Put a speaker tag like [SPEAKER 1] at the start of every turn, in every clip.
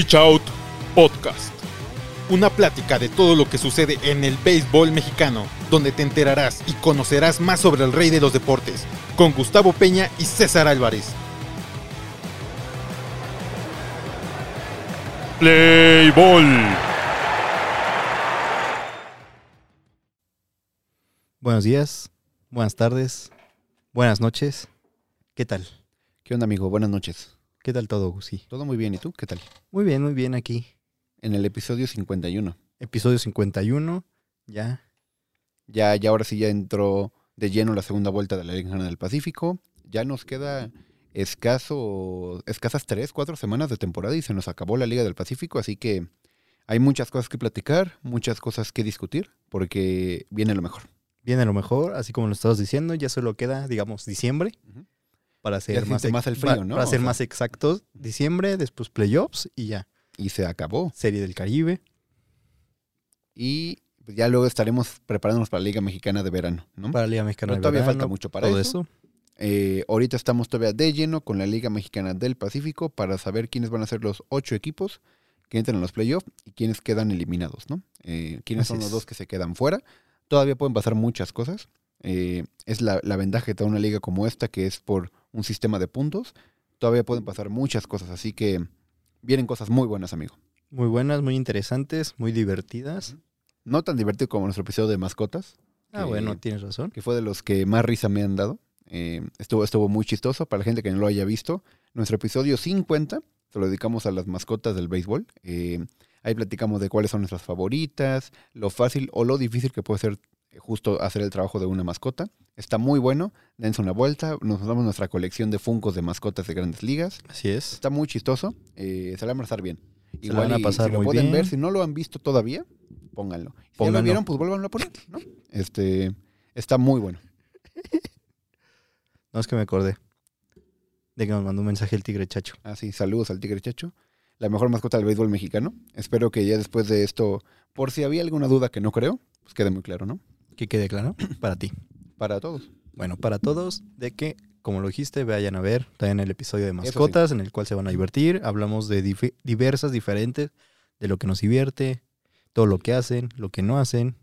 [SPEAKER 1] Pitch Out Podcast. Una plática de todo lo que sucede en el béisbol mexicano, donde te enterarás y conocerás más sobre el rey de los deportes, con Gustavo Peña y César Álvarez. Play Ball.
[SPEAKER 2] Buenos días, buenas tardes, buenas noches. ¿Qué tal?
[SPEAKER 3] ¿Qué onda, amigo? Buenas noches.
[SPEAKER 2] ¿Qué tal todo, Gusi?
[SPEAKER 3] Todo muy bien, ¿y tú? ¿Qué tal?
[SPEAKER 2] Muy bien, muy bien aquí.
[SPEAKER 3] En el episodio 51.
[SPEAKER 2] Episodio 51, ya.
[SPEAKER 3] Ya, ya ahora sí ya entró de lleno la segunda vuelta de la Liga del Pacífico. Ya nos queda escaso, escasas tres, cuatro semanas de temporada y se nos acabó la Liga del Pacífico, así que hay muchas cosas que platicar, muchas cosas que discutir, porque viene lo mejor.
[SPEAKER 2] Viene lo mejor, así como lo estabas diciendo, ya solo queda, digamos, diciembre. Para ser
[SPEAKER 3] se
[SPEAKER 2] más,
[SPEAKER 3] el frío, ¿no?
[SPEAKER 2] Para
[SPEAKER 3] O
[SPEAKER 2] ser
[SPEAKER 3] sea-
[SPEAKER 2] más exactos, diciembre, después playoffs y ya.
[SPEAKER 3] Y se acabó.
[SPEAKER 2] Serie del Caribe.
[SPEAKER 3] Y pues, ya luego estaremos preparándonos para la Liga Mexicana de verano, ¿no?
[SPEAKER 2] Para la Liga Mexicana
[SPEAKER 3] Pero
[SPEAKER 2] de
[SPEAKER 3] todavía
[SPEAKER 2] Verano,
[SPEAKER 3] falta mucho para
[SPEAKER 2] todo
[SPEAKER 3] eso.
[SPEAKER 2] eso.
[SPEAKER 3] Eh, ahorita estamos todavía de lleno con la Liga Mexicana del Pacífico para saber quiénes van a ser los ocho equipos que entran en los playoffs y quiénes quedan eliminados, ¿no? Eh, quiénes
[SPEAKER 2] Así
[SPEAKER 3] son los
[SPEAKER 2] es.
[SPEAKER 3] dos que se quedan fuera. Todavía pueden pasar muchas cosas. Eh, es la, la ventaja que te da una liga como esta, que es por un sistema de puntos. Todavía pueden pasar muchas cosas, así que vienen cosas muy buenas, amigo.
[SPEAKER 2] Muy buenas, muy interesantes, muy divertidas.
[SPEAKER 3] No tan divertido como nuestro episodio de mascotas,
[SPEAKER 2] Ah,
[SPEAKER 3] que-
[SPEAKER 2] bueno, tienes razón.
[SPEAKER 3] que fue de los que más risa me han dado. Eh, estuvo, estuvo muy chistoso para la gente que no lo haya visto. Nuestro episodio 50 se lo dedicamos a las mascotas del béisbol. Eh, ahí platicamos de cuáles son nuestras favoritas, lo fácil o lo difícil que puede ser justo hacer el trabajo de una mascota. Está muy bueno, dense una vuelta, nos damos nuestra colección de funcos de mascotas de grandes ligas.
[SPEAKER 2] Así es.
[SPEAKER 3] Está muy chistoso, eh, se la van a pasar bien.
[SPEAKER 2] Se la van a pasar
[SPEAKER 3] si lo
[SPEAKER 2] muy
[SPEAKER 3] pueden
[SPEAKER 2] bien.
[SPEAKER 3] ver, si no lo han visto todavía, pónganlo. Si ya lo
[SPEAKER 2] Pónganlo.
[SPEAKER 3] vieron, pues vuélvanlo a poner, ¿no? Este, está muy bueno.
[SPEAKER 2] No es que me acordé de que nos mandó un mensaje el Tigre Chacho.
[SPEAKER 3] Ah, sí, saludos al Tigre Chacho. La mejor mascota del béisbol mexicano. Espero que ya después de esto, por si había alguna duda que no creo, pues quede muy claro, ¿no?
[SPEAKER 2] Que quede claro para ti.
[SPEAKER 3] Para todos.
[SPEAKER 2] Bueno, para todos, de que, como lo dijiste, vayan a ver también el episodio de
[SPEAKER 3] sí.
[SPEAKER 2] mascotas en el cual se van a divertir. Hablamos de diversas, diferentes, de lo que nos divierte, todo lo que hacen, lo que no hacen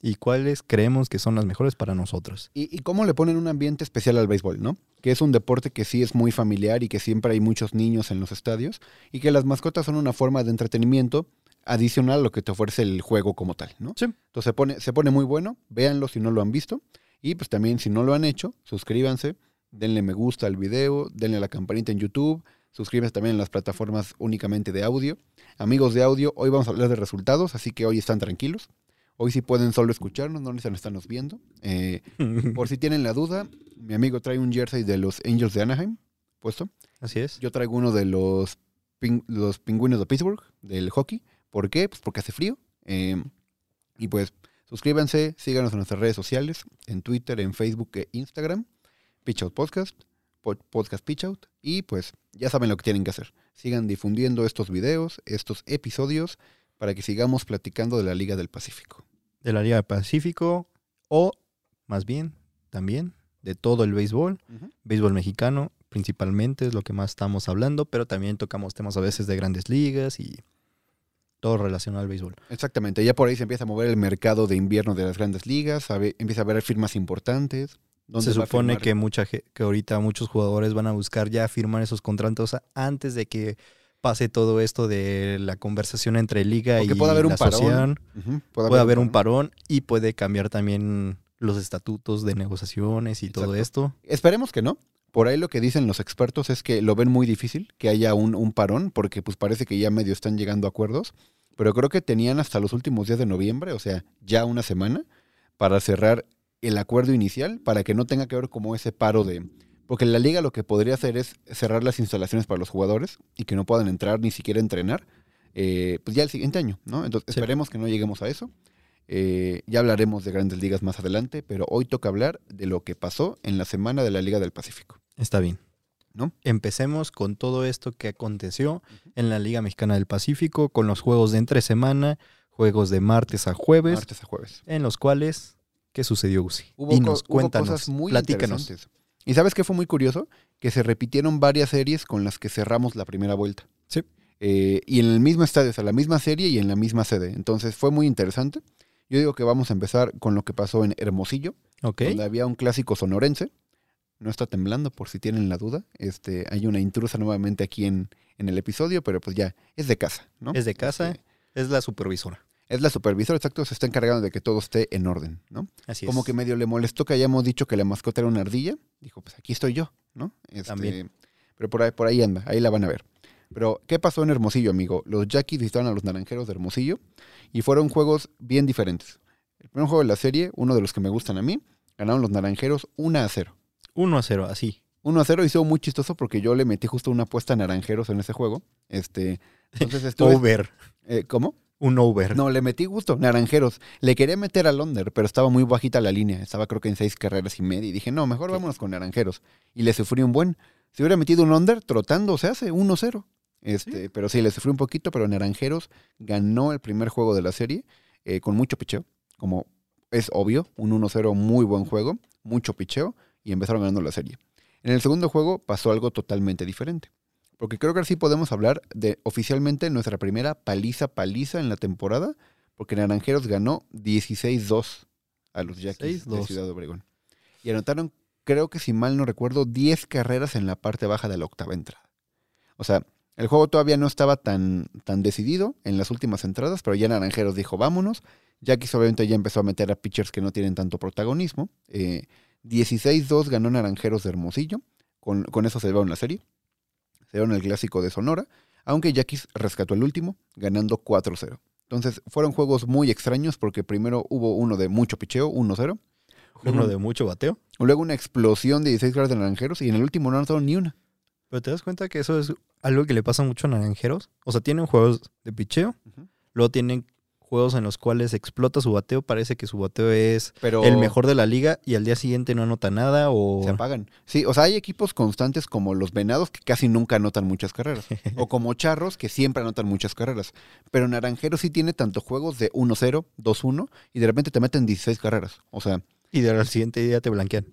[SPEAKER 2] y cuáles creemos que son las mejores para nosotros.
[SPEAKER 3] Y, y cómo le ponen un ambiente especial al béisbol, ¿no? Que es un deporte que sí es muy familiar y que siempre hay muchos niños en los estadios y que las mascotas son una forma de entretenimiento adicional a lo que te ofrece el juego como tal, ¿no?
[SPEAKER 2] Sí.
[SPEAKER 3] Entonces se pone, se pone muy bueno, véanlo si no lo han visto y pues también si no lo han hecho, suscríbanse, denle me gusta al video, denle a la campanita en YouTube, suscríbanse también en las plataformas únicamente de audio. Amigos de audio, hoy vamos a hablar de resultados, así que hoy están tranquilos. Hoy sí pueden solo escucharnos, no necesitan estarnos viendo. Eh, por si tienen la duda, mi amigo trae un jersey de los Angels de Anaheim puesto.
[SPEAKER 2] Así es.
[SPEAKER 3] Yo traigo uno de los, los pingüinos de Pittsburgh, del hockey. ¿Por qué? Pues porque hace frío. Eh, y pues suscríbanse, síganos en nuestras redes sociales, en Twitter, en Facebook e Instagram. Pitch Out Podcast, po- Podcast Pitch Out. Y pues ya saben lo que tienen que hacer. Sigan difundiendo estos videos, estos episodios, para que sigamos platicando de la Liga del Pacífico.
[SPEAKER 2] De la Liga del Pacífico o, más bien, también de todo el béisbol. béisbol mexicano principalmente es lo que más estamos hablando, pero también tocamos temas a veces de grandes ligas y todo relacionado al béisbol.
[SPEAKER 3] Exactamente, ya por ahí se empieza a mover el mercado de invierno de las grandes ligas, a empieza a haber firmas importantes. ¿Dónde
[SPEAKER 2] Se supone que mucha que ahorita muchos jugadores van a buscar ya firmar esos contratos antes de que pase todo esto de la conversación entre liga
[SPEAKER 3] Porque
[SPEAKER 2] y
[SPEAKER 3] puede haber un parón.
[SPEAKER 2] Puede haber un parón y puede cambiar también los estatutos de negociaciones y todo esto.
[SPEAKER 3] Esperemos que no. Por ahí lo que dicen los expertos es que lo ven muy difícil que haya un, un parón, porque pues parece que ya medio están llegando a acuerdos. Pero creo que tenían hasta los últimos días de noviembre, o sea, ya una semana, para cerrar el acuerdo inicial, para que no tenga que haber como ese paro de Porque la liga lo que podría hacer es cerrar las instalaciones para los jugadores y que no puedan entrar ni siquiera entrenar, eh, pues ya el siguiente año, ¿no? Entonces
[SPEAKER 2] Sí.
[SPEAKER 3] esperemos que no lleguemos a eso. Eh, ya hablaremos de grandes ligas más adelante, pero hoy toca hablar de lo que pasó en la semana de la Liga del Pacífico.
[SPEAKER 2] Está bien.
[SPEAKER 3] ¿No?
[SPEAKER 2] Empecemos con todo esto que aconteció en la Liga Mexicana del Pacífico, con los juegos de entre semana, juegos de martes a jueves,
[SPEAKER 3] Martes a jueves.
[SPEAKER 2] en los cuales, ¿qué sucedió, Uzi?
[SPEAKER 3] Hubo,
[SPEAKER 2] Dinos,
[SPEAKER 3] co- hubo
[SPEAKER 2] cuéntanos,
[SPEAKER 3] cosas muy
[SPEAKER 2] platícanos.
[SPEAKER 3] interesantes. ¿Y sabes qué fue muy curioso? Que se repitieron varias series con las que cerramos la primera vuelta.
[SPEAKER 2] Sí.
[SPEAKER 3] Eh, y en el mismo estadio, o sea, la misma serie y en la misma sede. Entonces fue muy interesante. Yo digo que vamos a empezar con lo que pasó en Hermosillo, donde había un clásico sonorense. No está temblando, por si tienen la duda. Este, hay una intrusa nuevamente aquí en, en el episodio, pero pues ya, es de casa, ¿no?
[SPEAKER 2] Es de casa,
[SPEAKER 3] Este,
[SPEAKER 2] es la supervisora.
[SPEAKER 3] es la supervisora, exacto, se está encargando de que todo esté en orden, ¿no?
[SPEAKER 2] Así
[SPEAKER 3] Como
[SPEAKER 2] es.
[SPEAKER 3] que medio le molestó que hayamos dicho que la mascota era una ardilla. Dijo, pues aquí estoy yo, ¿no? Este,
[SPEAKER 2] También.
[SPEAKER 3] Pero por ahí, por ahí anda, ahí la van a ver. Pero, ¿qué pasó en Hermosillo, amigo? Los Yaquis visitaron a los Naranjeros de Hermosillo y fueron juegos bien diferentes. El primer juego de la serie, uno de los que me gustan a mí, ganaron los Naranjeros 1 a 0.
[SPEAKER 2] 1 a 0, así.
[SPEAKER 3] 1 a 0 hizo muy chistoso porque yo le metí justo una apuesta a Naranjeros en ese juego. Este, entonces estuve...
[SPEAKER 2] Over.
[SPEAKER 3] eh, ¿Cómo?
[SPEAKER 2] Un over.
[SPEAKER 3] No, le metí gusto, naranjeros. Le quería meter al under, pero estaba muy bajita la línea. Estaba creo que en seis carreras y media. Y dije, no, mejor vámonos con naranjeros. Y le sufrí un buen. Si hubiera metido un under, trotando se hace 1-0. Este, Pero sí, le sufrí un poquito, pero Naranjeros ganó el primer juego de la serie eh, con mucho picheo. Como es obvio, un 1-0 muy buen juego, mucho picheo, y empezaron ganando la serie. En el segundo juego pasó algo totalmente diferente. Porque creo que así podemos hablar de oficialmente nuestra primera paliza paliza en la temporada, porque Naranjeros ganó 16-2 a los Yaquis de
[SPEAKER 2] 16-2.
[SPEAKER 3] Ciudad Obregón. Y anotaron, creo que si mal no recuerdo, 10 carreras en la parte baja de la octava entrada. O sea, el juego todavía no estaba tan, tan decidido en las últimas entradas, pero ya Naranjeros dijo, vámonos. Yaquis obviamente ya empezó a meter a pitchers que no tienen tanto protagonismo. Eh, 16-2 ganó Naranjeros de Hermosillo. Con, con eso se llevaron la serie. Se llevaron el clásico de Sonora. Aunque Yaquis rescató el último, ganando 4-0. Entonces, fueron juegos muy extraños porque primero hubo uno de mucho picheo, 1-0.
[SPEAKER 2] Uno de mucho bateo.
[SPEAKER 3] Luego una explosión de 16 grados de naranjeros y en el último no anotaron ni una.
[SPEAKER 2] Pero te das cuenta que eso es algo que le pasa mucho a naranjeros. O sea, tienen juegos de picheo, luego tienen juegos en los cuales explota su bateo, parece que su bateo es
[SPEAKER 3] Pero
[SPEAKER 2] el mejor de la liga y al día siguiente no anota nada o...
[SPEAKER 3] se apagan. Sí, o sea, hay equipos constantes como los Venados que casi nunca anotan muchas carreras. o como Charros que siempre anotan muchas carreras. Pero Naranjeros sí tiene tanto juegos de 1-0, 2-1 y de repente te meten 16 carreras. O sea,
[SPEAKER 2] Y al siguiente día te blanquean.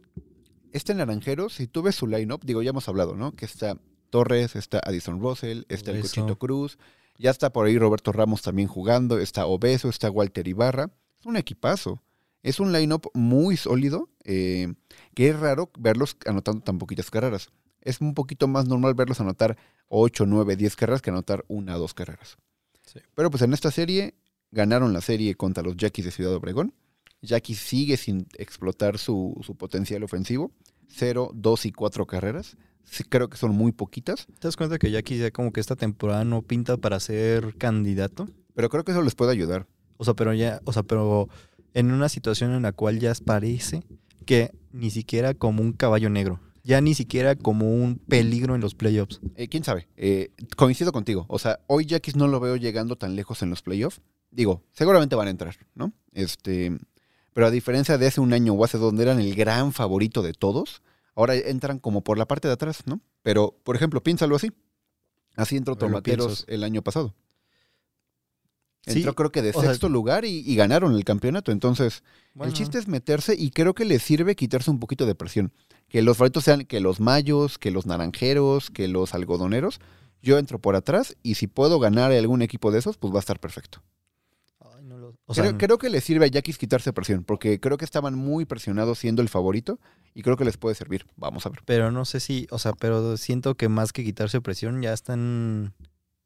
[SPEAKER 3] Este Naranjeros, si tú ves su line-up, digo, ya hemos hablado, ¿no? Que está Torres, está Addison Russell, está el. Cochito Cruz, ya está por ahí Roberto Ramos también jugando, está Obeso, está Walter Ibarra. Es un equipazo. Es un line-up muy sólido, eh, que es raro verlos anotando tan poquitas carreras. Es un poquito más normal verlos anotar 8, 9, 10 carreras que anotar una o dos carreras.
[SPEAKER 2] Sí.
[SPEAKER 3] Pero pues en esta serie ganaron la serie contra los Yaquis de Ciudad Obregón. Yaquis sigue sin explotar su, su potencial ofensivo. 0, 2 y 4 carreras. Sí, creo que son muy poquitas,
[SPEAKER 2] ¿Te das cuenta que ya quizá como que esta temporada no pinta para ser candidato?
[SPEAKER 3] pero creo que eso les puede ayudar.
[SPEAKER 2] O sea, pero ya, o sea, pero en una situación en la cual ya parece que ni siquiera como un caballo negro, ya ni siquiera como un peligro en los playoffs.
[SPEAKER 3] Eh, ¿Quién sabe? Eh, coincido contigo. O sea, hoy Yaquis no lo veo llegando tan lejos en los playoffs. Digo, seguramente van a entrar, ¿no? Este, pero a diferencia de hace un año o hace donde eran el gran favorito de todos, ahora entran como por la parte de atrás, ¿no? Pero, por ejemplo, piénsalo así. Así entró Tomateros el año pasado.
[SPEAKER 2] Sí,
[SPEAKER 3] Entró creo que de
[SPEAKER 2] sea-
[SPEAKER 3] sexto lugar y, y ganaron el campeonato. Entonces,
[SPEAKER 2] Bueno,
[SPEAKER 3] el chiste es meterse y creo que les sirve quitarse un poquito de presión. Que los favoritos sean que los mayos, que los naranjeros, que los algodoneros. Yo entro por atrás y si puedo ganar algún equipo de esos, pues va a estar perfecto.
[SPEAKER 2] O sea,
[SPEAKER 3] creo, creo que les sirve a Yaquis quitarse presión, porque creo que estaban muy presionados siendo el favorito y creo que les puede servir. Vamos a ver.
[SPEAKER 2] pero no sé si, o sea, pero siento que más que quitarse presión ya están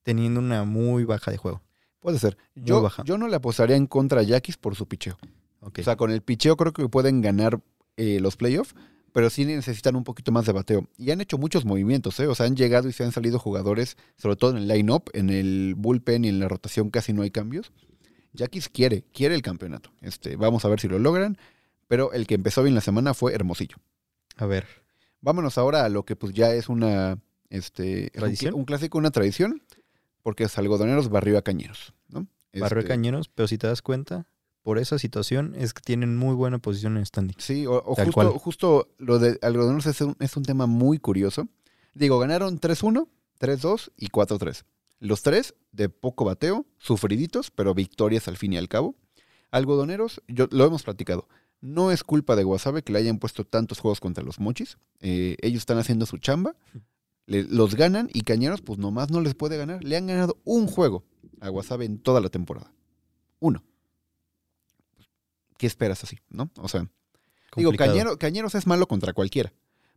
[SPEAKER 2] teniendo una muy baja de juego.
[SPEAKER 3] Puede ser. Yo,
[SPEAKER 2] baja.
[SPEAKER 3] yo no le apostaría en contra a Yaquis por su picheo. O sea, con el picheo creo que pueden ganar eh, los playoffs, pero sí necesitan un poquito más de bateo. Y han hecho muchos movimientos, ¿eh? O sea, han llegado y se han salido jugadores, sobre todo en el line-up, en el bullpen y en la rotación casi no hay cambios. Yaquis quiere, quiere el campeonato. Este, vamos a ver si lo logran, pero el que empezó bien la semana fue Hermosillo.
[SPEAKER 2] a ver.
[SPEAKER 3] Vámonos ahora a lo que pues ya es una este un
[SPEAKER 2] ¿Tradición?
[SPEAKER 3] Un, clásico, una tradición, porque es algodoneros barrio a cañeros, ¿no?
[SPEAKER 2] Barrio
[SPEAKER 3] Este,
[SPEAKER 2] Cañeros, pero si te das cuenta, por esa situación es que tienen muy buena posición en standing.
[SPEAKER 3] Sí, o, justo, justo lo de algodoneros es un, es un tema muy curioso. Digo, ganaron 3-1, 3-2 y 4-3. Los tres de poco bateo, sufriditos, pero victorias al fin y al cabo. Algodoneros, yo, lo hemos platicado. No es culpa de Wasabe que le hayan puesto tantos juegos contra los mochis. Eh, ellos están haciendo su chamba. le- los ganan y Cañeros, pues nomás no les puede ganar. Le han ganado un juego a Wasabe en toda la temporada. Uno. ¿Qué esperas así? ¿No? O sea, digo. Cañero- Cañeros es malo contra cualquiera.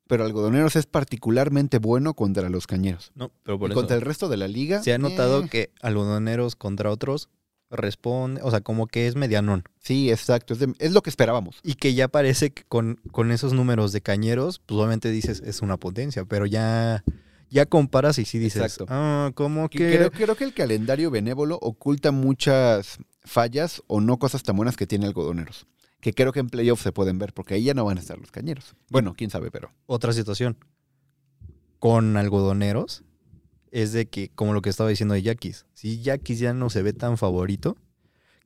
[SPEAKER 3] Pero Algodoneros es particularmente bueno contra los cañeros.
[SPEAKER 2] No, pero
[SPEAKER 3] Y
[SPEAKER 2] por eso.
[SPEAKER 3] contra el resto de la liga.
[SPEAKER 2] Se ha notado
[SPEAKER 3] eh,
[SPEAKER 2] que algodoneros contra otros responde, o sea, como que es medianón.
[SPEAKER 3] Sí, exacto. Es, de- es lo que esperábamos.
[SPEAKER 2] Y que ya parece que con, con esos números de cañeros, pues obviamente dices es una potencia, pero ya, ya comparas y sí dices,
[SPEAKER 3] Exacto.
[SPEAKER 2] ah, como
[SPEAKER 3] Que
[SPEAKER 2] que...
[SPEAKER 3] Creo, creo que el calendario benévolo oculta muchas fallas o no cosas tan buenas que tiene algodoneros. Que creo que en playoffs se pueden ver, porque ahí ya no van a estar los cañeros. Bueno, quién sabe, pero.
[SPEAKER 2] Otra situación con algodoneros es de que, como lo que estaba diciendo de Yaquis, si Yaquis ya no se ve tan favorito,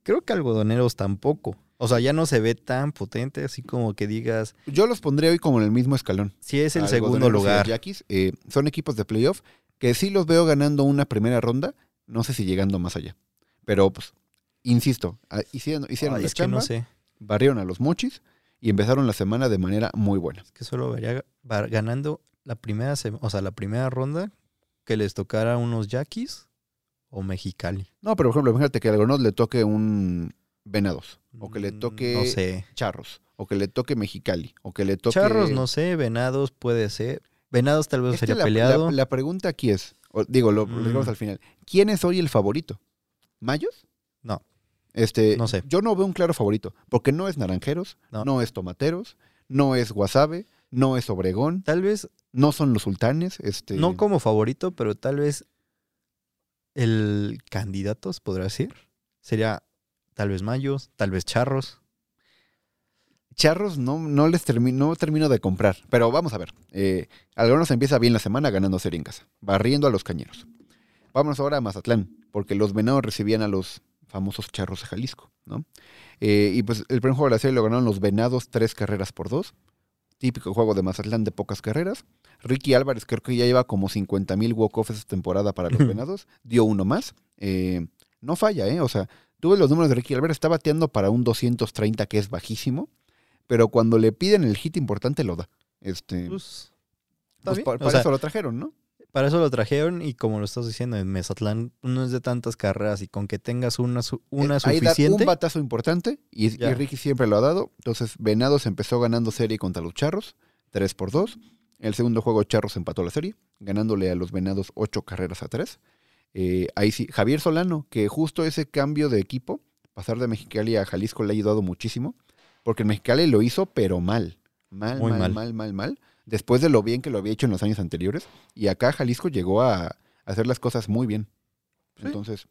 [SPEAKER 2] creo que algodoneros tampoco. O sea, ya no se ve tan potente, así como que digas,
[SPEAKER 3] Yo los pondré hoy como en el mismo escalón.
[SPEAKER 2] si es el segundo lugar.
[SPEAKER 3] Yaquis, eh, son equipos de playoff que sí los veo ganando una primera ronda, no sé si llegando más allá. Pero, pues, insisto, ah, hicieron, hicieron
[SPEAKER 2] Ay,
[SPEAKER 3] la
[SPEAKER 2] es que no sé.
[SPEAKER 3] Barrieron a los mochis y empezaron la semana de manera muy buena.
[SPEAKER 2] Es que solo vería ganando la primera, o sea, la primera ronda que les tocara unos Yaquis o Mexicali.
[SPEAKER 3] No, pero por ejemplo, fíjate que a Algodoneros le toque un Venados, o que le
[SPEAKER 2] Mm,
[SPEAKER 3] toque
[SPEAKER 2] No sé.
[SPEAKER 3] Charros, o que le toque Mexicali, o que le toque...
[SPEAKER 2] Charros, no sé. Venados puede ser. Venados tal vez
[SPEAKER 3] Es
[SPEAKER 2] sería
[SPEAKER 3] la,
[SPEAKER 2] peleado.
[SPEAKER 3] la- la pregunta aquí es, o digo, lo, lo
[SPEAKER 2] Mm.
[SPEAKER 3] digamos al final, ¿quién es hoy el favorito? ¿Mayos?
[SPEAKER 2] No.
[SPEAKER 3] Este,
[SPEAKER 2] No sé.
[SPEAKER 3] Yo no veo un claro favorito, porque no es Naranjeros, no,
[SPEAKER 2] No.
[SPEAKER 3] es Tomateros, no es Guasave, no es Obregón,
[SPEAKER 2] Tal vez,
[SPEAKER 3] no son los Sultanes. Este,
[SPEAKER 2] no como favorito, pero tal vez el candidato, se podría decir, sería tal vez Mayos, tal vez Charros.
[SPEAKER 3] Charros no, no les termino, no termino de comprar, pero vamos a ver. Eh, Algodoneros empieza bien la semana ganando serie en casa, barriendo a los cañeros. Vámonos ahora a Mazatlán, porque los venados recibían a los famosos charros de Jalisco, ¿no? Eh, y pues el primer juego de la serie lo ganaron los venados tres carreras por dos. Típico juego de Mazatlán de pocas carreras. Ricky Álvarez creo que ya lleva como 50 mil walk-offs esta temporada para los venados. Dio uno más. Eh, no falla, ¿eh? O sea, tuve los números de Ricky Álvarez, está bateando para un 230 que es bajísimo pero cuando le piden el hit importante lo da. Este,
[SPEAKER 2] Pues,
[SPEAKER 3] pues,
[SPEAKER 2] O
[SPEAKER 3] para
[SPEAKER 2] sea,
[SPEAKER 3] eso lo trajeron, ¿no?
[SPEAKER 2] Para eso lo trajeron y como lo estás diciendo, en Mezatlán no es de tantas carreras y con que tengas una, su- una
[SPEAKER 3] Eh, ahí da
[SPEAKER 2] suficiente.
[SPEAKER 3] un batazo importante y. Ricky siempre lo ha dado. Entonces, Venados empezó ganando serie contra los Charros, 3 por 2. El segundo juego, Charros empató la serie, ganándole a los Venados 8 carreras a 3. Eh, ahí sí, Javier Solano, que justo ese cambio de equipo, pasar de Mexicali a Jalisco le ha ayudado muchísimo, porque en Mexicali lo hizo, pero mal. Mal,
[SPEAKER 2] Muy
[SPEAKER 3] mal, mal,
[SPEAKER 2] mal.
[SPEAKER 3] mal, mal, Después de lo bien que lo había hecho en los años anteriores. Y acá Jalisco llegó a, hacer las cosas muy bien.
[SPEAKER 2] Sí.
[SPEAKER 3] Entonces,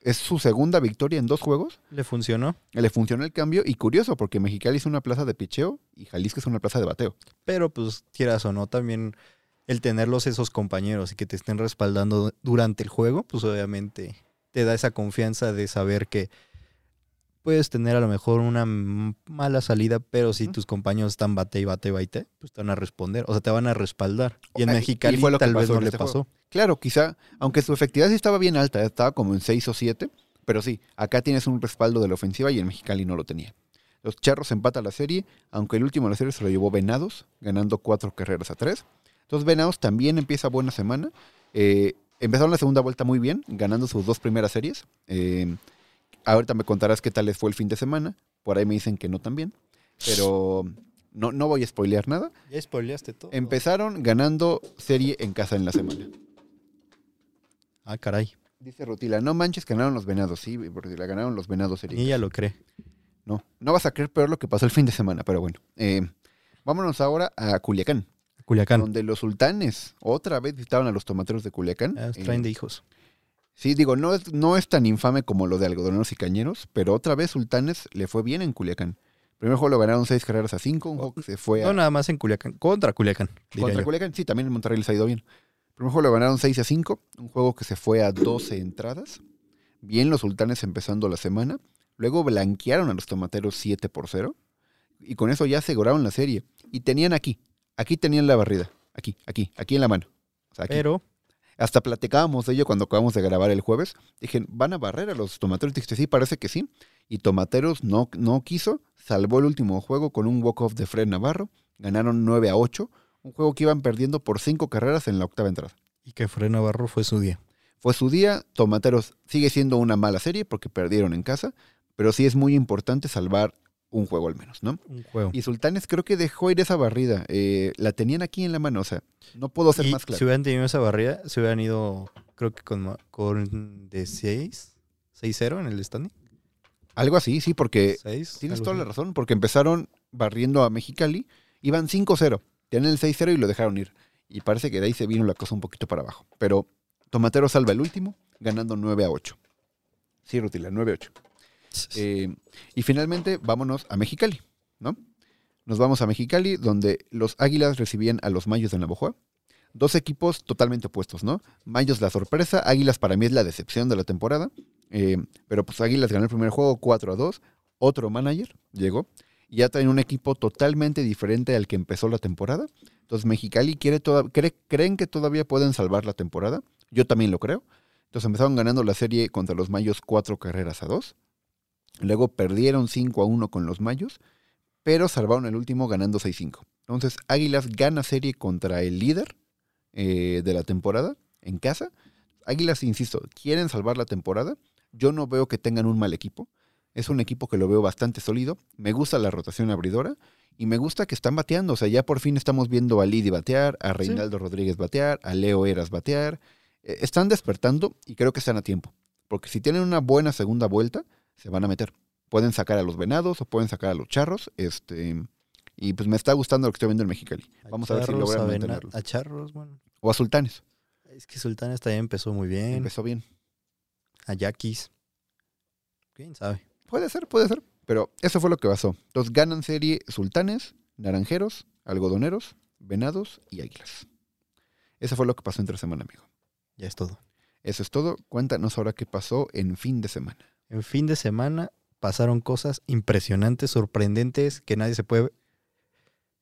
[SPEAKER 3] es su segunda victoria en dos juegos.
[SPEAKER 2] Le funcionó,
[SPEAKER 3] Le funcionó el cambio y curioso porque Mexicali es una plaza de picheo y Jalisco es una plaza de bateo.
[SPEAKER 2] pero pues quieras o no, también el tenerlos esos compañeros y que te estén respaldando durante el juego, pues obviamente te da esa confianza de saber que puedes tener a lo mejor una mala salida, pero si tus compañeros están bate y bate y bate, pues te van a responder, o sea, te van a respaldar. Y en
[SPEAKER 3] Ah,
[SPEAKER 2] Mexicali
[SPEAKER 3] y fue lo
[SPEAKER 2] tal vez no le
[SPEAKER 3] este juego.
[SPEAKER 2] pasó.
[SPEAKER 3] Claro, quizá, aunque su efectividad sí estaba bien alta, estaba como en 6 o 7, pero sí, acá tienes un respaldo de la ofensiva y en Mexicali no lo tenía. Los Charros empatan la serie, aunque el último de la serie se lo llevó Venados, ganando cuatro carreras a tres. Entonces Venados también empieza buena semana. Eh, empezaron la segunda vuelta muy bien, ganando sus dos primeras series. Eh, ahorita me contarás qué tal les fue el fin de semana. Por ahí me dicen que no tan bien. Pero no, no voy a spoilear nada.
[SPEAKER 2] Ya spoileaste todo.
[SPEAKER 3] Empezaron ganando serie en casa en la semana.
[SPEAKER 2] Ah, caray.
[SPEAKER 3] Dice Rutila, no manches, ganaron los venados. Sí, porque la ganaron los venados serie.
[SPEAKER 2] Y ella lo cree.
[SPEAKER 3] No, no vas a creer peor lo que pasó el fin de semana, pero bueno. Eh, vámonos ahora a Culiacán,
[SPEAKER 2] Culiacán.
[SPEAKER 3] donde los sultanes otra vez visitaron a los tomateros de Culiacán.
[SPEAKER 2] Ah,
[SPEAKER 3] Eh,
[SPEAKER 2] traen de hijos.
[SPEAKER 3] Sí, digo, no es, no es tan infame como lo de algodoneros y cañeros, pero otra vez sultanes le fue bien en Culiacán. primer juego lo ganaron seis carreras a cinco, un juego que se fue a...
[SPEAKER 2] No, nada más en Culiacán. Contra Culiacán.
[SPEAKER 3] Contra
[SPEAKER 2] yo.
[SPEAKER 3] Culiacán, sí, también en Monterrey les ha ido bien. Primer juego lo ganaron 6 a 5, un juego que se fue a 12 entradas. Bien los sultanes empezando la semana. Luego blanquearon a los tomateros 7 por 0. Y con eso ya aseguraron la serie. Y tenían aquí, aquí tenían la barrida. Aquí, aquí, aquí en la mano. O sea, aquí.
[SPEAKER 2] Pero
[SPEAKER 3] Hasta platicábamos de ello cuando acabamos de grabar el jueves. Dije, ¿van a barrer a los tomateros? Dije, sí, parece que sí. Y Tomateros no, no quiso. Salvó el último juego con un walk-off de Fred Navarro. Ganaron 9 a 8. Un juego que iban perdiendo por 5 carreras en la octava entrada.
[SPEAKER 2] y que Fred Navarro fue su día.
[SPEAKER 3] Fue su día. Tomateros sigue siendo una mala serie porque perdieron en casa. Pero sí es muy importante salvar un juego al menos, ¿no?
[SPEAKER 2] Un juego.
[SPEAKER 3] Y Sultanes creo que dejó ir esa barrida. Eh, la tenían aquí en la mano. O sea, no puedo ser
[SPEAKER 2] Y
[SPEAKER 3] más claro.
[SPEAKER 2] Si hubieran tenido esa barrera, se hubieran ido, creo que con, con de 6, 6-0 en el standing.
[SPEAKER 3] Algo así, sí, porque
[SPEAKER 2] 6.
[SPEAKER 3] Tienes toda la razón, porque empezaron barriendo a Mexicali, iban 5-0, tenían el 6-0 y lo dejaron ir. Y parece que de ahí se vino la cosa un poquito para abajo. Pero Tomatero salva el último, ganando 9-8. Sí, Rutila, 9-8. Eh, y finalmente, vámonos a Mexicali, ¿no? Nos vamos a Mexicali, donde los Águilas recibían a los Mayos de Navajo. Dos equipos totalmente opuestos, ¿no? Mayos la sorpresa, Águilas para mí es la decepción de la temporada. Eh, pero pues Águilas ganó el primer juego 4 a 2. Otro manager llegó. Y ya traen un equipo totalmente diferente al que empezó la temporada. Entonces Mexicali quiere creen que todavía pueden salvar la temporada. Yo también lo creo. Entonces empezaron ganando la serie contra los Mayos cuatro carreras a dos. Luego perdieron 5 a 1 con los Mayos, pero salvaron el último ganando 6-5. Entonces Águilas gana serie contra el líder eh, de la temporada en casa. Águilas, insisto, quieren salvar la temporada. Yo no veo que tengan un mal equipo. Es un equipo que lo veo bastante sólido. Me gusta la rotación abridora y me gusta que están bateando. O sea, ya por fin estamos viendo a Lidi batear, a Reinaldo Rodríguez batear, a Leo Eras batear. Eh, están despertando y creo que están a tiempo. Porque si tienen una buena segunda vuelta, se van a meter. Pueden sacar a los venados o pueden sacar a los charros. Este, y pues me está gustando lo que estoy viendo en Mexicali. Vamos a ver si logran
[SPEAKER 2] Vena-
[SPEAKER 3] mantenerlo.
[SPEAKER 2] A Charros, bueno.
[SPEAKER 3] O a Sultanes.
[SPEAKER 2] Es que Sultanes también empezó muy bien.
[SPEAKER 3] Empezó bien.
[SPEAKER 2] A Yaquis. ¿Quién sabe?
[SPEAKER 3] Puede ser, puede ser. Pero eso fue lo que pasó. Entonces ganan serie sultanes, naranjeros, algodoneros, venados y águilas. Eso fue lo que pasó entre semana, amigo.
[SPEAKER 2] Ya es todo.
[SPEAKER 3] Eso es todo. Cuéntanos ahora qué pasó en fin de semana.
[SPEAKER 2] En fin de semana pasaron cosas impresionantes, sorprendentes, que nadie se puede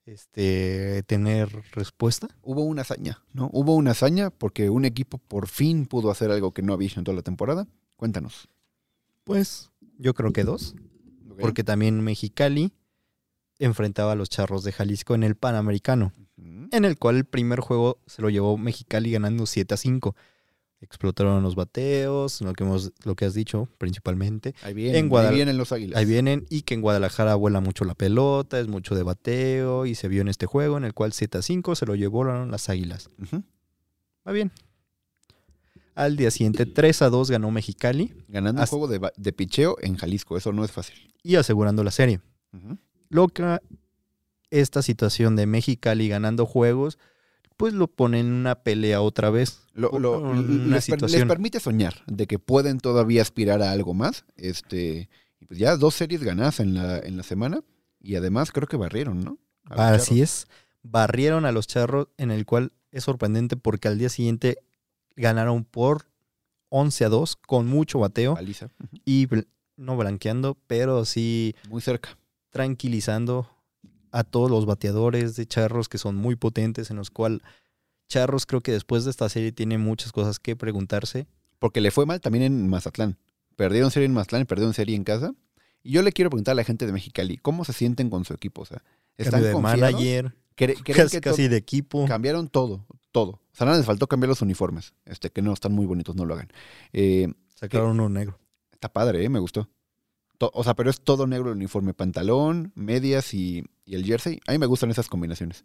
[SPEAKER 2] este, tener respuesta.
[SPEAKER 3] Hubo una hazaña, ¿no? Hubo una hazaña porque un equipo por fin pudo hacer algo que no había hecho en toda la temporada. Cuéntanos.
[SPEAKER 2] Pues yo creo que dos. Porque también Mexicali enfrentaba a los Charros de Jalisco en el Panamericano, en el cual el primer juego se lo llevó Mexicali ganando 7 a 5. Explotaron los bateos, lo que, hemos, lo que has dicho principalmente.
[SPEAKER 3] Ahí vienen,
[SPEAKER 2] en Guadal-
[SPEAKER 3] ahí vienen los águilas.
[SPEAKER 2] Ahí vienen y que en Guadalajara vuela mucho la pelota, es mucho de bateo y se vio en este juego en el cual 7 a 5 se lo llevaron las Águilas.
[SPEAKER 3] Ujú.
[SPEAKER 2] Va bien. Al día siguiente 3 a 2 ganó Mexicali
[SPEAKER 3] Ganando un juego de, picheo en Jalisco. Eso no es fácil.
[SPEAKER 2] y asegurando la serie.
[SPEAKER 3] Ujú.
[SPEAKER 2] Loca esta situación de Mexicali ganando juegos, pues lo pone en una pelea otra vez.
[SPEAKER 3] Lo- lo-
[SPEAKER 2] Una
[SPEAKER 3] les, permite soñar de que pueden todavía aspirar a algo más. Este, pues ya dos series ganadas en la, en la semana y además creo que barrieron, ¿no? A
[SPEAKER 2] Así es. Barrieron a los charros, en el cual es sorprendente porque al día siguiente ganaron por 11 a 2 con mucho bateo
[SPEAKER 3] Paliza.
[SPEAKER 2] Y no blanqueando, pero sí
[SPEAKER 3] Muy cerca.
[SPEAKER 2] tranquilizando a todos los bateadores de Charros que son muy potentes, en los cuales Charros creo que después de esta serie tiene muchas cosas que preguntarse.
[SPEAKER 3] Porque le fue mal también en Mazatlán. Perdieron serie en Mazatlán y perdieron serie en casa. Y yo le quiero preguntar a la gente de Mexicali, ¿cómo se sienten con su equipo? O sea, ¿están
[SPEAKER 2] de
[SPEAKER 3] confiados?
[SPEAKER 2] manager,
[SPEAKER 3] ¿Cre- creen
[SPEAKER 2] casi,
[SPEAKER 3] que
[SPEAKER 2] casi de equipo.
[SPEAKER 3] cambiaron todo, todo. O sea, nada les faltó cambiar los uniformes. Este, que no están muy bonitos, no lo hagan. Eh,
[SPEAKER 2] Sacaron uno negro.
[SPEAKER 3] Está padre, ¿eh? me gustó. To- o sea, pero es todo negro el uniforme, pantalón, medias y, y el jersey. A mí me gustan esas combinaciones.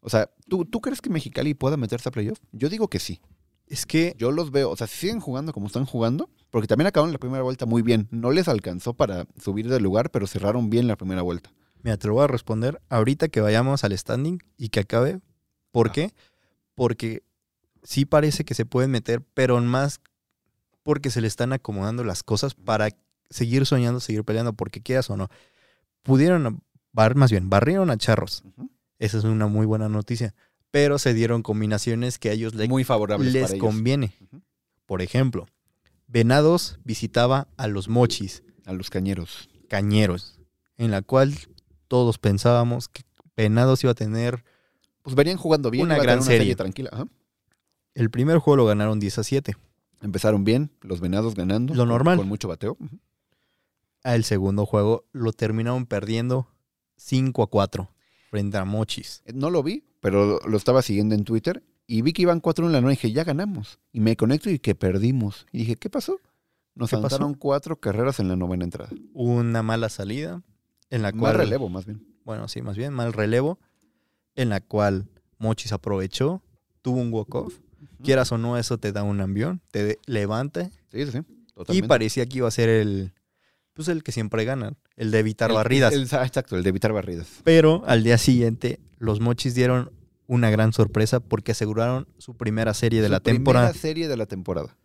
[SPEAKER 3] O sea, ¿tú, ¿tú crees que Mexicali pueda meterse a playoff? Yo digo que sí.
[SPEAKER 2] Es que
[SPEAKER 3] Yo los veo, o sea, si siguen jugando como están jugando, porque también acabaron la primera vuelta muy bien. No les alcanzó para subir del lugar, pero cerraron bien la primera vuelta.
[SPEAKER 2] Lo voy a responder ahorita que vayamos al standing y que acabe. ¿Por
[SPEAKER 3] Ah.
[SPEAKER 2] qué? Porque sí parece que se pueden meter, pero más porque se le están acomodando las cosas para seguir soñando, seguir peleando, porque quieras o no. Pudieron, bar, más bien, barrieron a Charros. Esa es una muy buena noticia. Pero se dieron combinaciones que a ellos le-
[SPEAKER 3] Muy favorables
[SPEAKER 2] les
[SPEAKER 3] para ellos.
[SPEAKER 2] conviene. Por ejemplo, Venados visitaba a los Mochis,
[SPEAKER 3] A los cañeros.
[SPEAKER 2] Cañeros, en la cual todos pensábamos que Venados iba a tener.
[SPEAKER 3] Pues venían jugando bien.
[SPEAKER 2] Una gran
[SPEAKER 3] una
[SPEAKER 2] serie.
[SPEAKER 3] tranquila. Ajá.
[SPEAKER 2] El primer juego lo ganaron 10 a 7.
[SPEAKER 3] Empezaron bien, los venados ganando.
[SPEAKER 2] Lo normal.
[SPEAKER 3] Con mucho bateo. Ujú.
[SPEAKER 2] Al segundo juego lo terminaron perdiendo 5 a 4 frente a Mochis.
[SPEAKER 3] Eh, No lo vi, pero lo estaba siguiendo en Twitter y vi que iban 4 en la noche y dije, ya ganamos. Y me conecto y que perdimos. Y dije, ¿qué pasó? Nos anotaron cuatro carreras en la novena entrada.
[SPEAKER 2] Una mala salida en la cual.
[SPEAKER 3] relevo, más bien.
[SPEAKER 2] Bueno, sí, más bien, mal relevo. En la cual Mochis aprovechó, tuvo un walk-off. Quieras o no, eso te da un ambión, te levanta.
[SPEAKER 3] Sí, sí, sí.
[SPEAKER 2] Y
[SPEAKER 3] Totalmente.
[SPEAKER 2] parecía que iba a ser el. Pues el que siempre gana, el de evitar
[SPEAKER 3] El-
[SPEAKER 2] barridas.
[SPEAKER 3] el- ah, exacto, el de evitar barridas.
[SPEAKER 2] Pero al día siguiente, los Mochis dieron una gran sorpresa porque aseguraron su primera serie de
[SPEAKER 3] Su
[SPEAKER 2] la temporada
[SPEAKER 3] Primera serie de la temporada.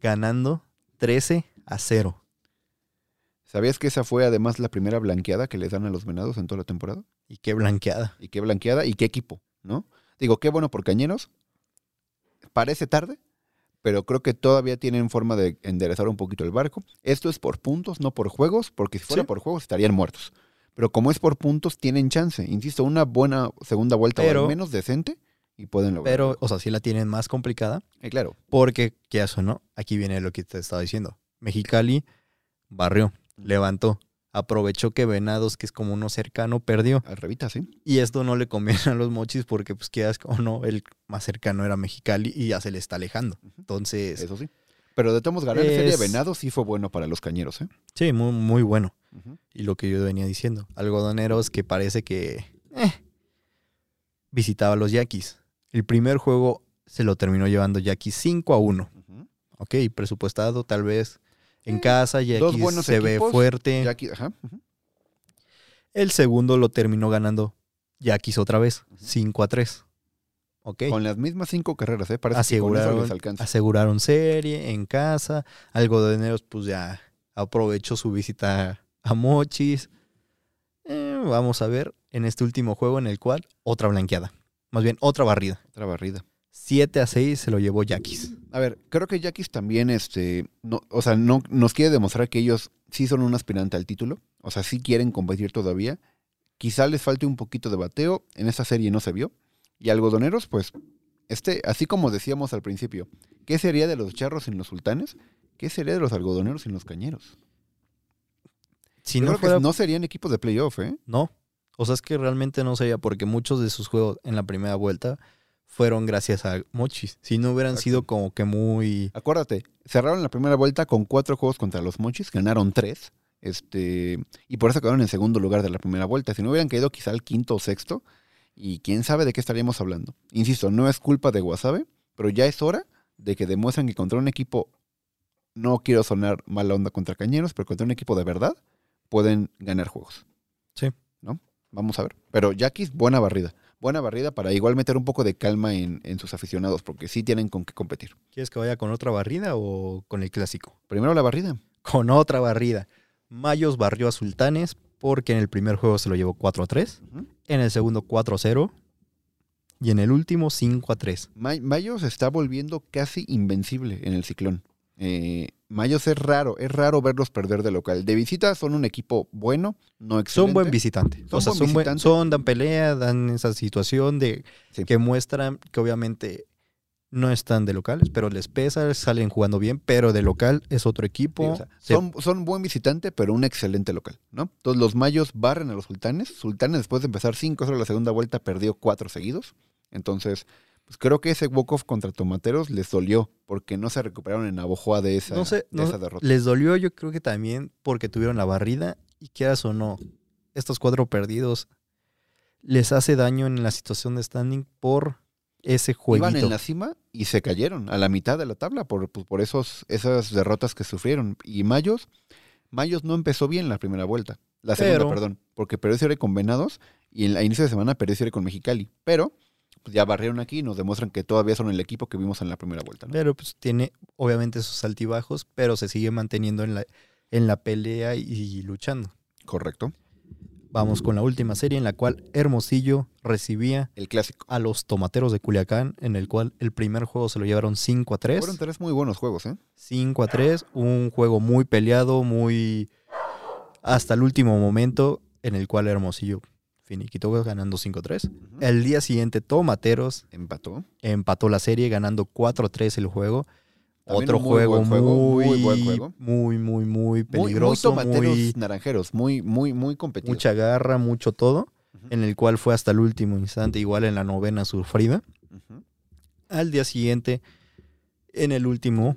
[SPEAKER 2] ganando 13 a 0.
[SPEAKER 3] ¿Sabías que esa fue además la primera blanqueada que les dan a los venados en toda la temporada?
[SPEAKER 2] Y qué blanqueada.
[SPEAKER 3] Y qué blanqueada y qué equipo, ¿no? Digo, qué bueno por Cañeros. Parece tarde, pero creo que todavía tienen forma de enderezar un poquito el barco. Esto es por puntos, no por juegos, porque si fuera
[SPEAKER 2] Sí.
[SPEAKER 3] por juegos estarían muertos. Pero como es por puntos, tienen chance. Insisto, una buena segunda vuelta o al menos decente y pueden lograr.
[SPEAKER 2] Pero, o sea, sí la tienen más complicada
[SPEAKER 3] Eh, claro,
[SPEAKER 2] porque, ¿qué hace no? Aquí viene lo que te estaba diciendo. Mexicali barrió, levantó, aprovechó que Venados, que es como uno cercano, perdió.
[SPEAKER 3] al revita, sí.
[SPEAKER 2] Y esto no le conviene a los mochis porque, pues, quedas o no, el más cercano era Mexicali y ya se le está alejando. Entonces,
[SPEAKER 3] Eso sí. Pero de todos ganar la serie de
[SPEAKER 2] Es-
[SPEAKER 3] venados sí fue bueno para los cañeros, ¿eh?
[SPEAKER 2] sí, muy, muy bueno. Y lo que yo venía diciendo, algodoneros que parece que eh, visitaba a los Yaquis. El primer juego se lo terminó llevando Yaquis 5 a 1.
[SPEAKER 3] Ujú.
[SPEAKER 2] Ok, presupuestado tal vez en casa,
[SPEAKER 3] buenos
[SPEAKER 2] se ve fuerte. El segundo lo terminó ganando Yaquis otra vez, 5 a 3. Ok.
[SPEAKER 3] Con las mismas cinco carreras, ¿eh? Parece que con eso
[SPEAKER 2] aseguraron,
[SPEAKER 3] les alcanza.
[SPEAKER 2] aseguraron serie en casa. Algodoneros, pues ya aprovechó su visita a Mochis. Eh, vamos a ver en este último juego en el cual otra blanqueada. Más bien, otra barrida.
[SPEAKER 3] Otra barrida.
[SPEAKER 2] 7 a 6 se lo llevó Yaquis.
[SPEAKER 3] A ver, creo que Yaquis también, este, no, o sea, no, nos quiere demostrar que ellos sí son un aspirante al título. O sea, sí quieren competir todavía. Quizá les falte un poquito de bateo. En esta serie no se vio. Y algodoneros, pues, este, así como decíamos al principio, ¿qué sería de los charros sin los sultanes? ¿Qué sería de los algodoneros sin los cañeros?
[SPEAKER 2] Si
[SPEAKER 3] Yo
[SPEAKER 2] no
[SPEAKER 3] creo que no serían equipos de playoff, ¿eh?
[SPEAKER 2] No. O sea, es que realmente no sería porque muchos de sus juegos en la primera vuelta fueron gracias a Mochis. Si no hubieran
[SPEAKER 3] Exacto.
[SPEAKER 2] sido como que muy.
[SPEAKER 3] Acuérdate, cerraron la primera vuelta con cuatro juegos contra los Mochis, ganaron tres. Este, y por eso quedaron en segundo lugar de la primera vuelta. Si no hubieran caído quizá al quinto o sexto, y quién sabe de qué estaríamos hablando. Insisto, no es culpa de Wasabe, pero ya es hora de que demuestren que contra un equipo, no quiero sonar mala onda contra Cañeros, pero contra un equipo de verdad, pueden ganar juegos.
[SPEAKER 2] Sí.
[SPEAKER 3] ¿No? Vamos a ver. Pero Yaquis, buena barrida. Buena barrida para igual meter un poco de calma en, en sus aficionados, porque sí tienen con qué competir.
[SPEAKER 2] ¿Quieres que vaya con otra barrida o con el clásico?
[SPEAKER 3] Primero la barrida.
[SPEAKER 2] Con otra barrida. Mayos barrió a Sultanes porque en el primer juego se lo llevó 4 a 3.
[SPEAKER 3] Ujú.
[SPEAKER 2] En el segundo 4 a 0. Y en el último 5 a 3.
[SPEAKER 3] May- Mayo se está volviendo casi invencible en el ciclón. Eh, Mayos es raro, es raro verlos perder de local. De visita son un equipo bueno, no excelente.
[SPEAKER 2] Son buen visitante.
[SPEAKER 3] Son
[SPEAKER 2] o sea,
[SPEAKER 3] buen
[SPEAKER 2] son, buen-
[SPEAKER 3] visitante.
[SPEAKER 2] son, dan pelea, dan esa situación de
[SPEAKER 3] Sí.
[SPEAKER 2] que muestran que obviamente no están de locales, pero les pesa, salen jugando bien, pero de local es otro
[SPEAKER 3] Sí,
[SPEAKER 2] equipo.
[SPEAKER 3] o sea,
[SPEAKER 2] Se-
[SPEAKER 3] son, son buen visitante, pero un excelente local, ¿no? Entonces los Mayos barren a los Sultanes. Sultanes después de empezar 5-0 la segunda vuelta perdió cuatro seguidos. Entonces, pues creo que ese walk-off contra Tomateros les dolió porque no se recuperaron en Navojoa de esa,
[SPEAKER 2] no sé,
[SPEAKER 3] de
[SPEAKER 2] no-
[SPEAKER 3] esa derrota.
[SPEAKER 2] les dolió yo creo que también porque tuvieron la barrida y quieras o no, estos cuatro perdidos les hace daño en la situación de standing por ese jueguito.
[SPEAKER 3] Iban en la cima y se cayeron a la mitad de la tabla por, pues, por esos, esas derrotas que sufrieron. Y Mayos, Mayos no empezó bien la primera vuelta. La segunda,
[SPEAKER 2] Pero-
[SPEAKER 3] perdón. Porque perdió serie con Venados y en la inicio de semana perdió serie con Mexicali. Pero pues, ya barrieron aquí y nos demuestran que todavía son el equipo que vimos en la primera vuelta. ¿no?
[SPEAKER 2] Pero pues tiene obviamente sus altibajos, pero se sigue manteniendo en la, en la pelea y, luchando.
[SPEAKER 3] Correcto.
[SPEAKER 2] Vamos con la última serie en la cual Hermosillo recibía
[SPEAKER 3] El clásico.
[SPEAKER 2] a los Tomateros de Culiacán, en el cual el primer juego se lo llevaron 5 a 3.
[SPEAKER 3] Fueron tres muy buenos juegos, ¿eh?
[SPEAKER 2] 5 a 3, un juego muy peleado, muy hasta el último momento, en el cual Hermosillo finiquitó ganando 5 a 3.
[SPEAKER 3] Ujú.
[SPEAKER 2] El día siguiente, Tomateros
[SPEAKER 3] Empató.
[SPEAKER 2] empató la serie ganando 4 a 3 el juego.
[SPEAKER 3] También
[SPEAKER 2] Otro
[SPEAKER 3] muy
[SPEAKER 2] juego,
[SPEAKER 3] buen juego,
[SPEAKER 2] muy,
[SPEAKER 3] muy buen juego.
[SPEAKER 2] muy, muy, muy
[SPEAKER 3] Muy, muy
[SPEAKER 2] peligroso, muy,
[SPEAKER 3] tomateros naranjeros, muy, muy, muy competidos.
[SPEAKER 2] mucha garra, mucho todo,
[SPEAKER 3] Ujú.
[SPEAKER 2] en el cual fue hasta el último instante, igual en la novena sufrida.
[SPEAKER 3] Ujú.
[SPEAKER 2] Al día siguiente, en el último,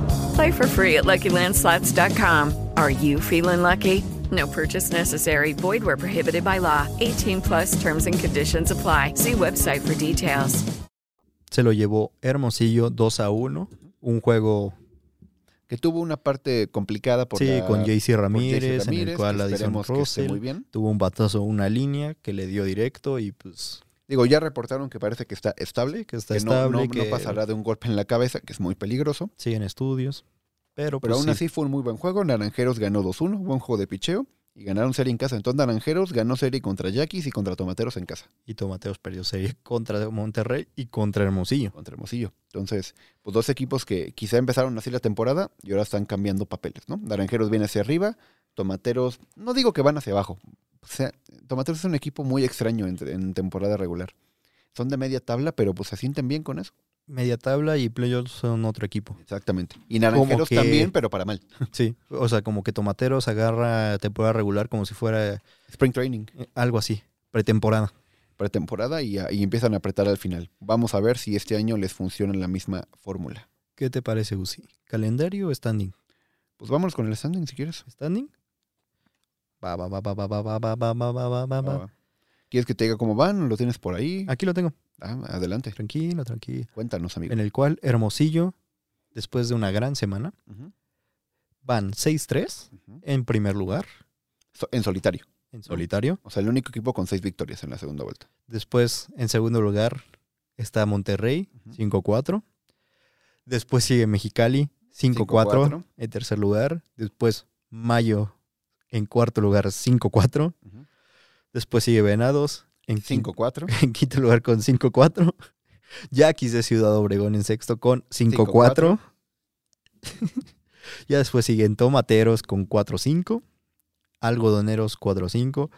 [SPEAKER 4] Play for free at LuckyLandSlots.com. Are you feeling lucky? No purchase necessary. Void where prohibited by law. 18 plus terms and conditions apply. See website for details.
[SPEAKER 2] se lo llevó Hermosillo 2 a 1. Un juego,
[SPEAKER 3] Que tuvo una parte complicada por
[SPEAKER 2] sí,
[SPEAKER 3] la-
[SPEAKER 2] con JC
[SPEAKER 3] por
[SPEAKER 2] Ramírez, en el
[SPEAKER 3] Ramírez,
[SPEAKER 2] cual
[SPEAKER 3] esté
[SPEAKER 2] Russell
[SPEAKER 3] muy bien.
[SPEAKER 2] tuvo un batazo, una línea que le dio directo y pues
[SPEAKER 3] Digo, ya reportaron que parece que está estable,
[SPEAKER 2] que está
[SPEAKER 3] que no-
[SPEAKER 2] estable,
[SPEAKER 3] no, no
[SPEAKER 2] que
[SPEAKER 3] pasará de un golpe en la cabeza, que es muy peligroso.
[SPEAKER 2] siguen estudios. Pero,
[SPEAKER 3] Pero
[SPEAKER 2] pues,
[SPEAKER 3] aún
[SPEAKER 2] sí,
[SPEAKER 3] así fue un muy buen juego. Naranjeros ganó 2-1, buen juego de picheo. Y ganaron serie en casa. Entonces Naranjeros ganó serie contra Yaquis y contra Tomateros en casa,
[SPEAKER 2] y Tomateos perdió serie contra Monterrey y contra Hermosillo.
[SPEAKER 3] contra Hermosillo. Entonces, pues dos equipos que quizá empezaron así la temporada y ahora están cambiando papeles, ¿no? Naranjeros viene hacia arriba, Tomateros, no digo que van hacia abajo. O sea, Tomateros es un equipo muy extraño en, en temporada regular. Son de media tabla, pero pues se sienten bien con eso.
[SPEAKER 2] Media tabla y playoffs son otro equipo.
[SPEAKER 3] Exactamente. Y Naranjeros
[SPEAKER 2] que-
[SPEAKER 3] también, pero para mal.
[SPEAKER 2] Sí, o sea, como que Tomateros agarra temporada regular como si fuera
[SPEAKER 3] Spring Training.
[SPEAKER 2] eh, algo así, pretemporada.
[SPEAKER 3] pretemporada y, y empiezan a apretar al final. Vamos a ver si este año les funciona la misma fórmula.
[SPEAKER 2] ¿Qué te parece, Uzi? ¿Calendario o standing?
[SPEAKER 3] Pues vámonos con el standing si quieres.
[SPEAKER 2] ¿Standing? Va, va, va, va, va, va, va, va, va, va, va, va, va.
[SPEAKER 3] Ah, ¿Quieres que te diga cómo van? ¿Lo tienes por ahí?
[SPEAKER 2] Aquí lo tengo.
[SPEAKER 3] Ah, adelante.
[SPEAKER 2] Tranquilo, tranquilo.
[SPEAKER 3] Cuéntanos, amigo.
[SPEAKER 2] En el cual Hermosillo, después de una gran semana, van 6-3
[SPEAKER 3] ujú.
[SPEAKER 2] en primer lugar,
[SPEAKER 3] So- en solitario.
[SPEAKER 2] en solitario.
[SPEAKER 3] O sea, el único equipo con seis victorias en la segunda vuelta.
[SPEAKER 2] Después, en segundo lugar, está Monterrey,
[SPEAKER 3] Ujú.
[SPEAKER 2] 5-4. Después sigue Mexicali, 5-4
[SPEAKER 3] 5-4.
[SPEAKER 2] en tercer lugar. Después Mayo en cuarto lugar, 5-4.
[SPEAKER 3] Ujú.
[SPEAKER 2] Después sigue Venados en quinto,
[SPEAKER 3] 5-4.
[SPEAKER 2] en quinto lugar con 5-4. Yaquis de Ciudad Obregón en sexto con 5-4. ya después siguen Tomateros con 4-5. Algodoneros 4-5.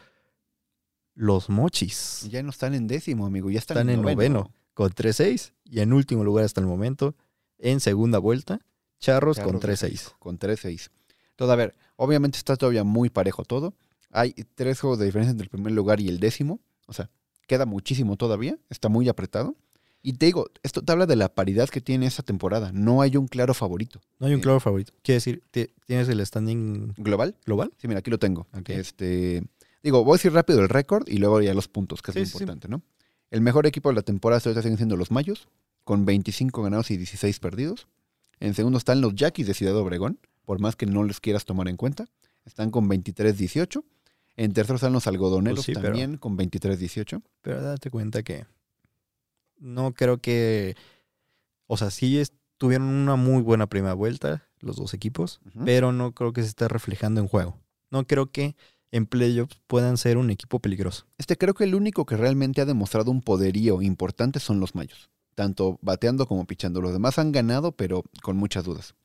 [SPEAKER 2] Los Mochis
[SPEAKER 3] Ya no están en décimo, amigo. Ya están,
[SPEAKER 2] están en noveno con 3-6. Y en último lugar hasta el momento, en segunda vuelta, Charros, con
[SPEAKER 3] Charros de
[SPEAKER 2] 3-6.
[SPEAKER 3] Jalisco, Con 3-6. Todo, a ver, obviamente está todavía muy parejo todo. Hay tres juegos de diferencia entre el primer lugar y el décimo. O sea, queda muchísimo todavía. Está muy apretado. Y te digo, esto te habla de la paridad que tiene esta temporada. No hay un claro favorito.
[SPEAKER 2] No hay un
[SPEAKER 3] Sí.
[SPEAKER 2] claro favorito. Quiere decir, ti- ¿tienes el standing
[SPEAKER 3] ¿Global?
[SPEAKER 2] global?
[SPEAKER 3] Sí, mira, aquí lo tengo. Este, digo, voy a decir rápido el récord y luego ya los puntos, que es
[SPEAKER 2] Sí,
[SPEAKER 3] lo
[SPEAKER 2] sí, sí.
[SPEAKER 3] importante, ¿no? El mejor equipo de la temporada hasta ahorita siguen siendo los Mayos, con 25 ganados y 16 perdidos. En segundo están los Yaquis de Ciudad Obregón, por más que no les quieras tomar en cuenta. Están con 23-18. En tercero están los algodoneros
[SPEAKER 2] Pues sí, pero-
[SPEAKER 3] también con 23-18.
[SPEAKER 2] Pero date cuenta que no creo que... O sea, sí es- tuvieron una muy buena primera vuelta los dos equipos, pero no creo que se esté reflejando en juego. No creo que en playoffs puedan ser un equipo peligroso.
[SPEAKER 3] Este creo que el único que realmente ha demostrado un poderío importante son los Mayos, tanto bateando como pichando. Los demás han ganado, pero con muchas dudas.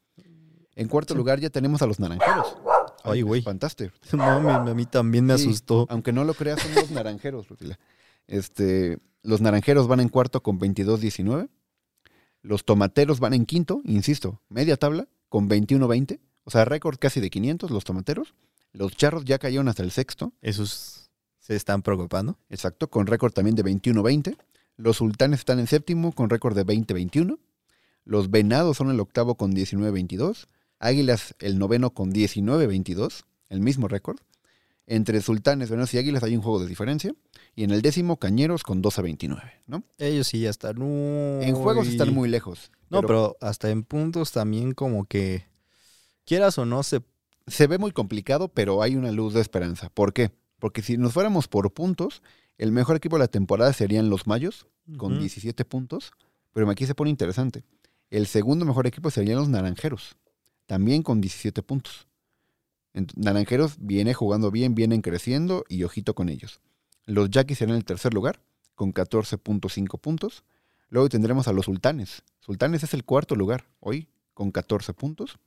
[SPEAKER 3] En cuarto
[SPEAKER 2] Sí.
[SPEAKER 3] lugar ya tenemos a los Naranjeros.
[SPEAKER 2] Ay, güey.
[SPEAKER 3] Espantaste.
[SPEAKER 2] No, a mí también me
[SPEAKER 3] Sí,
[SPEAKER 2] asustó.
[SPEAKER 3] Aunque no lo creas, son los naranjeros, Rutila. Este, los naranjeros van en cuarto con 22-19. Los tomateros van en quinto, insisto, media tabla, con 21-20. O sea, récord casi de 500 los tomateros. Los charros ya cayeron hasta el sexto.
[SPEAKER 2] Esos se están preocupando.
[SPEAKER 3] Exacto, con récord también de 21-20. Los sultanes están en séptimo con récord de 20-21. Los venados son el octavo con 19-22. Águilas el noveno con 19-22, el mismo récord. Entre sultanes, venados y águilas hay un juego de diferencia. Y en el décimo, cañeros con 2-29, ¿no?
[SPEAKER 2] Ellos sí ya están muy...
[SPEAKER 3] En juegos están muy lejos.
[SPEAKER 2] No, pero hasta en puntos también como que, quieras o no, se...
[SPEAKER 3] Se ve muy complicado, pero hay una luz de esperanza. ¿Por qué? Porque si nos fuéramos por puntos, el mejor equipo de la temporada serían los Mayos, con
[SPEAKER 2] Ujú.
[SPEAKER 3] 17 puntos. Pero aquí se pone interesante. El segundo mejor equipo serían los Naranjeros, también con 17 puntos. Naranjeros viene jugando bien, vienen creciendo y ojito con ellos. Los Yaquis serán el tercer lugar, con 14.5 puntos. Luego tendremos a los Sultanes. Sultanes es el cuarto lugar, hoy, con 14 puntos.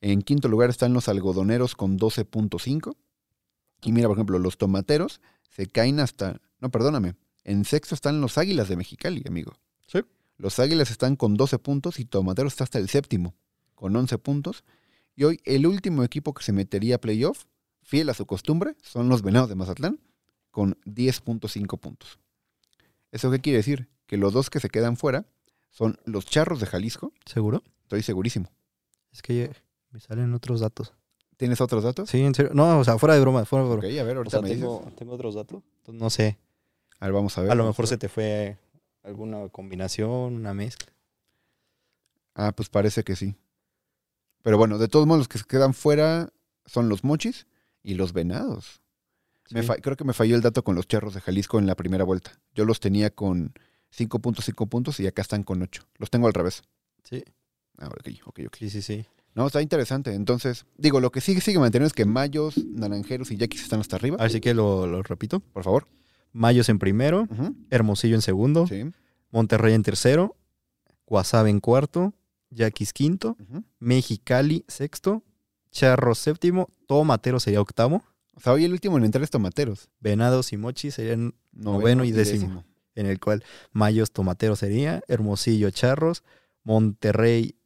[SPEAKER 3] En quinto lugar están los Algodoneros con 12.5. Y mira, por ejemplo, los Tomateros se caen hasta... No, perdóname. En sexto están los Águilas de Mexicali, amigo.
[SPEAKER 2] Sí.
[SPEAKER 3] Los Águilas están con 12 puntos y Tomateros está hasta el séptimo, con 11 puntos. Y hoy el último equipo que se metería a playoff, fiel a su costumbre, son los Venados de Mazatlán, con 10.5 puntos. ¿Eso qué quiere decir? Que los dos que se quedan fuera son los Charros de Jalisco,
[SPEAKER 2] ¿Seguro?
[SPEAKER 3] estoy segurísimo.
[SPEAKER 2] Es que me salen otros datos.
[SPEAKER 3] ¿Tienes otros datos?
[SPEAKER 2] Sí, en serio. No, o sea, fuera de broma, fuera de
[SPEAKER 3] Ok,
[SPEAKER 2] broma.
[SPEAKER 3] a ver,
[SPEAKER 2] O
[SPEAKER 3] ahorita
[SPEAKER 2] sea,
[SPEAKER 3] me dices.
[SPEAKER 2] tengo, tengo otros datos. Entonces, no sé.
[SPEAKER 3] A ver, vamos a ver.
[SPEAKER 2] A lo mejor se te fue alguna combinación, una mezcla.
[SPEAKER 3] Ah, pues parece que sí. Pero bueno, de todos modos, los que se quedan fuera son los mochis y los venados.
[SPEAKER 2] Sí.
[SPEAKER 3] creo que me falló el dato con los charros de Jalisco en la primera vuelta. Yo los tenía con 5.5 puntos y acá están con 8. Los tengo al revés.
[SPEAKER 2] Sí,
[SPEAKER 3] Ah, ok, ok, ok.
[SPEAKER 2] sí, sí, sí.
[SPEAKER 3] No, está interesante. Entonces, digo, lo que sigue, sigue manteniendo es que Mayos, Naranjeros y Yaquis están hasta arriba.
[SPEAKER 2] Así que lo, lo repito.
[SPEAKER 3] Por favor.
[SPEAKER 2] Mayos en primero, Hermosillo en segundo,
[SPEAKER 3] Sí.
[SPEAKER 2] Monterrey en tercero, Guasave en cuarto, Yaquis quinto. Mexicali sexto, Charros séptimo, Tomatero sería octavo,
[SPEAKER 3] O sea, hoy el último en entrar es Tomateros.
[SPEAKER 2] Venados y Mochi serían Noveno y décimo. en el cual Mayos Tomatero sería, Hermosillo Charros, Monterrey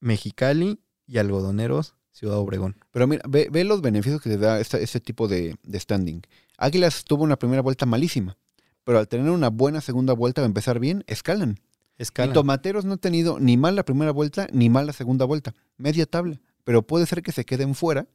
[SPEAKER 2] Mexicali y Algodoneros Ciudad Obregón.
[SPEAKER 3] Pero mira, ve, ve los beneficios que te da este tipo de, de standing. Águilas tuvo una primera vuelta malísima, pero al tener una buena segunda vuelta, a empezar bien, escalan.
[SPEAKER 2] Escala.
[SPEAKER 3] Y Tomateros no ha tenido ni mal la primera vuelta ni mal la segunda vuelta. Media tabla. Pero puede ser que se queden fuera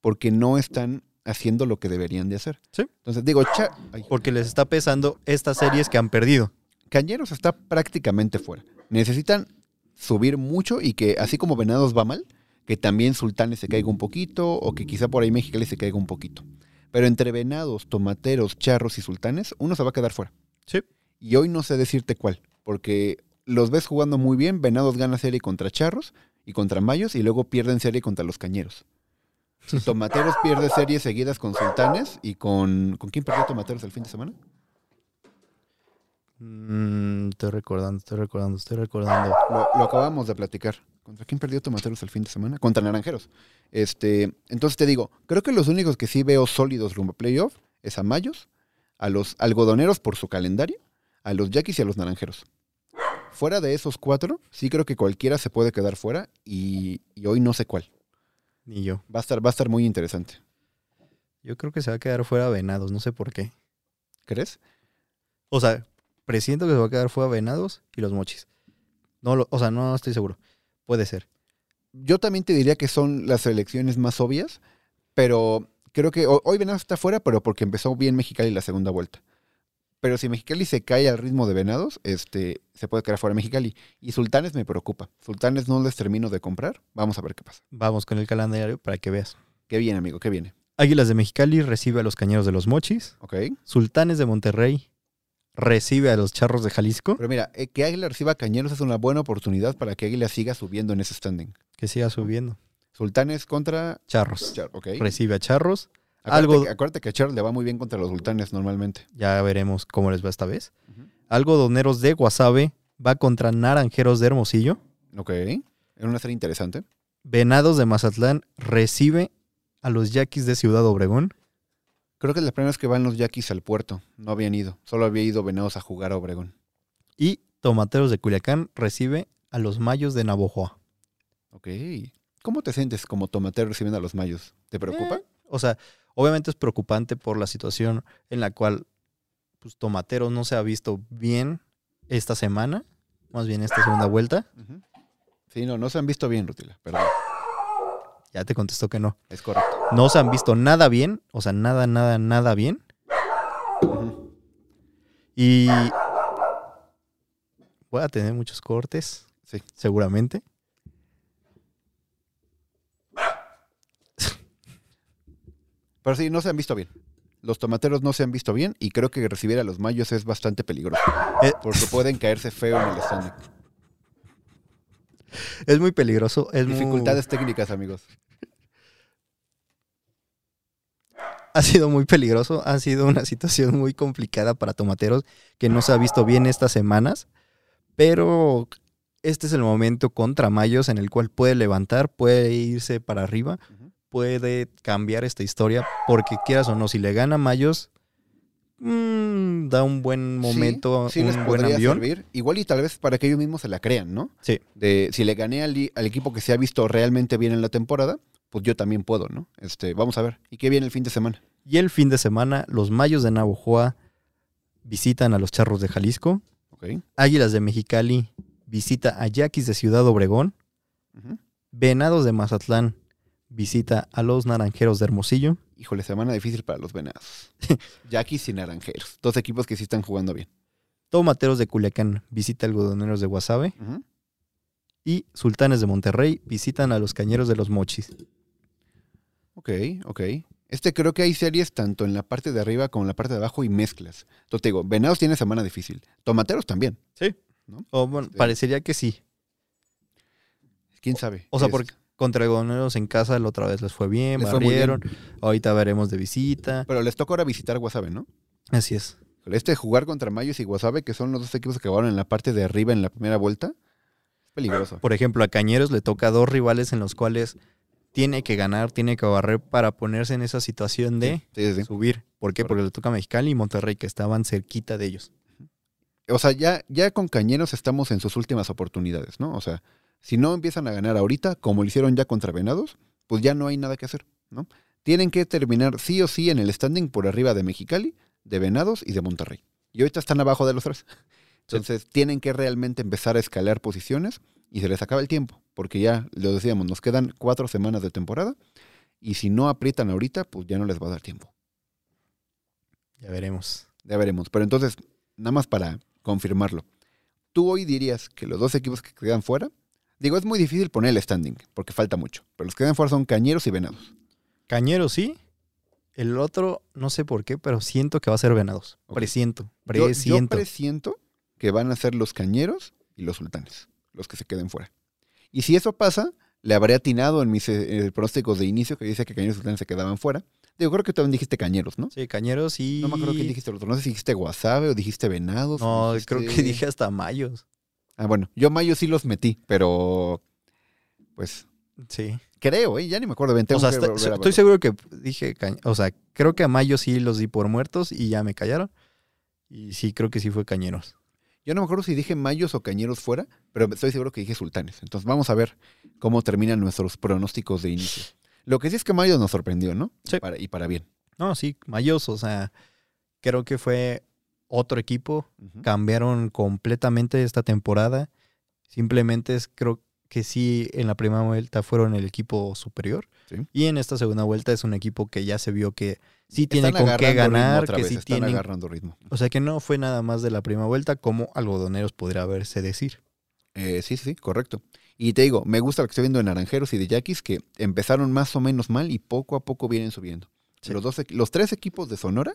[SPEAKER 3] porque no están haciendo lo que deberían de hacer.
[SPEAKER 2] Sí.
[SPEAKER 3] Entonces digo, cha- ay,
[SPEAKER 2] Porque les está pesando estas series que han perdido.
[SPEAKER 3] Cañeros está prácticamente fuera. Necesitan subir mucho y que así como Venados va mal, que también Sultanes se caiga un poquito o que quizá por ahí Mexicali se caiga un poquito. Pero entre Venados, Tomateros, Charros y Sultanes, uno se va a quedar fuera.
[SPEAKER 2] Sí.
[SPEAKER 3] Y hoy no sé decirte cuál, porque los ves jugando muy bien. Venados gana serie contra Charros y contra Mayos y luego pierden serie contra los Cañeros. Tomateros pierde series seguidas con Sultanes y con... ¿Con quién perdió Tomateros el fin de semana?
[SPEAKER 2] Mm, estoy recordando, estoy recordando, estoy recordando.
[SPEAKER 3] Lo, lo acabamos de platicar. ¿Contra quién perdió Tomateros el fin de semana? Contra Naranjeros. Este, entonces te digo, creo que los únicos que sí veo sólidos rumbo a playoff es a Mayos, a los algodoneros por su calendario, a los Yaquis y a los Naranjeros. Fuera de esos cuatro, sí creo que cualquiera se puede quedar fuera y, y hoy no sé cuál.
[SPEAKER 2] Ni yo.
[SPEAKER 3] Va a estar, va a estar muy interesante.
[SPEAKER 2] Yo creo que se va a quedar fuera Venados, no sé por qué.
[SPEAKER 3] ¿Crees?
[SPEAKER 2] O sea, presiento que se va a quedar fuera Venados y los Mochis. No lo, o sea, no estoy seguro. Puede ser.
[SPEAKER 3] Yo también te diría que son las elecciones más obvias, pero creo que ho- hoy Venados está fuera, pero porque empezó bien Mexicali la segunda vuelta. Pero si Mexicali se cae al ritmo de Venados, este, se puede quedar fuera Mexicali. Y Sultanes me preocupa. Sultanes no les termino de comprar. Vamos a ver qué pasa.
[SPEAKER 2] Vamos con el calendario para que veas.
[SPEAKER 3] Qué bien, amigo, qué viene.
[SPEAKER 2] Águilas de Mexicali recibe a los Cañeros de los Mochis.
[SPEAKER 3] Ok.
[SPEAKER 2] Sultanes de Monterrey recibe a los Charros de Jalisco.
[SPEAKER 3] Pero mira, eh, que Águila reciba a Cañeros es una buena oportunidad para que Águila siga subiendo en ese standing.
[SPEAKER 2] Que siga subiendo.
[SPEAKER 3] Sultanes contra
[SPEAKER 2] Charros.
[SPEAKER 3] Char, ok.
[SPEAKER 2] Recibe a Charros.
[SPEAKER 3] Acuérdate,
[SPEAKER 2] algo-
[SPEAKER 3] que- acuérdate que a Char le va muy bien contra los Sultanes normalmente.
[SPEAKER 2] Ya veremos cómo les va esta vez.
[SPEAKER 3] Ujú.
[SPEAKER 2] Algodoneros de Guasave va contra Naranjeros de Hermosillo.
[SPEAKER 3] Ok. Era una serie interesante.
[SPEAKER 2] Venados de Mazatlán recibe a los Yaquis de Ciudad Obregón.
[SPEAKER 3] Creo que es la primera vez que van los Yaquis al puerto. No habían ido. Solo había ido Venados a jugar a Obregón.
[SPEAKER 2] Y Tomateros de Culiacán recibe a los Mayos de Navojoa.
[SPEAKER 3] Ok. ¿cómo te sientes como tomatero recibiendo a los mayos? ¿Te preocupa?
[SPEAKER 2] Eh, o sea, obviamente es preocupante por la situación en la cual pues, Tomateros no se ha visto bien esta semana, más bien esta segunda vuelta.
[SPEAKER 3] Sí, no, no se han visto bien, Rutila, perdón.
[SPEAKER 2] Ya te contestó que no.
[SPEAKER 3] Es correcto.
[SPEAKER 2] No se han visto nada bien, o sea, nada, nada, nada bien. Y voy a tener muchos cortes,
[SPEAKER 3] Sí.
[SPEAKER 2] seguramente.
[SPEAKER 3] Pero sí, no se han visto bien. Los tomateros no se han visto bien y creo que recibir a los mayos es bastante peligroso.
[SPEAKER 2] Eh,
[SPEAKER 3] Porque pueden caerse feo en el standing.
[SPEAKER 2] es muy peligroso. Es muy-
[SPEAKER 3] Dificultades técnicas, amigos.
[SPEAKER 2] ha sido muy peligroso. Ha sido una situación muy complicada para tomateros que no se ha visto bien estas semanas. Pero este es el momento contra Mayos en el cual puede levantar, puede irse para arriba. Puede cambiar esta historia. Porque quieras o no, si le gana Mayos, mm, da un buen momento,
[SPEAKER 3] sí, sí les
[SPEAKER 2] un buen avión.
[SPEAKER 3] servir. Igual y tal vez para que ellos mismos se la crean, ¿no?
[SPEAKER 2] Sí.
[SPEAKER 3] De si le gané al, equipo que se ha visto realmente bien en la temporada, pues yo también puedo, ¿no? Este, vamos a ver. ¿Y qué viene el fin de semana?
[SPEAKER 2] Y el fin de semana, los Mayos de Navojoa visitan a los Charros de Jalisco. Águilas de Mexicali visita a Yaquis de Ciudad Obregón. Venados de Mazatlán visita a los Naranjeros de Hermosillo.
[SPEAKER 3] Híjole, semana difícil para los venados. Yaquis y naranjeros. Dos equipos que sí están jugando bien.
[SPEAKER 2] Tomateros de Culiacán visita a Algodoneros de Guasave. Y Sultanes de Monterrey visitan a los Cañeros de los Mochis.
[SPEAKER 3] Ok, ok. Este creo que hay series tanto en la parte de arriba como en la parte de abajo y mezclas. Entonces te digo, Venados tiene semana difícil. Tomateros también.
[SPEAKER 2] O bueno,
[SPEAKER 3] Sí.
[SPEAKER 2] parecería que sí.
[SPEAKER 3] ¿Quién sabe?
[SPEAKER 2] O sea, porque contra Algodoneros en casa la otra vez les fue bien,
[SPEAKER 3] Les fue
[SPEAKER 2] barrieron. Ahorita veremos de visita.
[SPEAKER 3] Pero les toca ahora visitar Guasave, ¿no?
[SPEAKER 2] Así es.
[SPEAKER 3] Este jugar contra Mayos y Guasave, que son los dos equipos que acabaron en la parte de arriba en la primera vuelta, es peligroso.
[SPEAKER 2] Por ejemplo, a Cañeros le toca dos rivales en los cuales tiene que ganar, tiene que barrer para ponerse en esa situación de
[SPEAKER 3] Sí, sí, sí.
[SPEAKER 2] subir. ¿Por qué?
[SPEAKER 3] Correcto.
[SPEAKER 2] Porque le toca a Mexicali y Monterrey, que estaban cerquita de ellos.
[SPEAKER 3] O sea, ya, ya con Cañeros estamos en sus últimas oportunidades, ¿no? O sea, si no empiezan a ganar ahorita, como lo hicieron ya contra Venados, pues ya no hay nada que hacer, ¿no? Tienen que terminar sí o sí en el standing por arriba de Mexicali, de Venados y de Monterrey. Y ahorita están abajo de los tres. Entonces, tienen que realmente empezar a escalar posiciones y se les acaba el tiempo, porque ya, lo decíamos, nos quedan cuatro semanas de temporada y si no aprietan ahorita, pues ya no les va a dar tiempo.
[SPEAKER 2] Ya veremos.
[SPEAKER 3] Ya veremos. Pero entonces, nada más para confirmarlo. ¿Tú hoy dirías que los dos equipos que quedan fuera? Digo, es muy difícil poner el standing, porque falta mucho. Pero los que quedan fuera son Cañeros y Venados.
[SPEAKER 2] Cañeros sí. El otro, no sé por qué, pero siento que va a ser Venados.
[SPEAKER 3] Ok.
[SPEAKER 2] Presiento.
[SPEAKER 3] Yo, yo
[SPEAKER 2] Presiento.
[SPEAKER 3] presiento que van a ser los Cañeros y los Sultanes, los que se queden fuera. Y si eso pasa, le habré atinado en mis eh, pronósticos de inicio que dice que Cañeros y Sultanes se quedaban fuera. Digo, creo que también dijiste Cañeros, ¿no?
[SPEAKER 2] Sí, Cañeros y...
[SPEAKER 3] No me acuerdo quién dijiste el otro. No sé si dijiste Guasave o dijiste Venados.
[SPEAKER 2] No,
[SPEAKER 3] dijiste-
[SPEAKER 2] creo que dije hasta Mayos.
[SPEAKER 3] Ah, bueno, yo Mayo sí los metí, pero pues
[SPEAKER 2] Sí.
[SPEAKER 3] creo, ¿eh? ya ni me acuerdo bien. Tengo
[SPEAKER 2] o sea,
[SPEAKER 3] que a
[SPEAKER 2] estoy
[SPEAKER 3] verlo.
[SPEAKER 2] seguro que dije... O sea, creo que a Mayos sí los di por muertos y ya me callaron. Y sí, creo que sí fue Cañeros.
[SPEAKER 3] Yo no me acuerdo si dije Mayos o Cañeros fuera, pero estoy seguro que dije Sultanes. Entonces vamos a ver cómo terminan nuestros pronósticos de inicio. Lo que sí es que Mayos nos sorprendió, ¿no?
[SPEAKER 2] Sí.
[SPEAKER 3] Para- y para bien.
[SPEAKER 2] No, sí, Mayos, o sea, creo que fue otro equipo. Cambiaron completamente esta temporada. Simplemente es, creo que sí, en la primera vuelta fueron el equipo superior.
[SPEAKER 3] Sí.
[SPEAKER 2] Y en esta segunda vuelta es un equipo que ya se vio que sí tiene
[SPEAKER 3] Están
[SPEAKER 2] con qué ganar, que
[SPEAKER 3] vez,
[SPEAKER 2] sí
[SPEAKER 3] están
[SPEAKER 2] tienen.
[SPEAKER 3] agarrando ritmo.
[SPEAKER 2] O sea, que no fue nada más de la primera vuelta como algodoneros podría verse decir.
[SPEAKER 3] Eh, sí, sí, sí, correcto. Y te digo, me gusta lo que estoy viendo de Naranjeros y de Yaquis, que empezaron más o menos mal y poco a poco vienen subiendo.
[SPEAKER 2] Sí.
[SPEAKER 3] Los, dos, los tres equipos de Sonora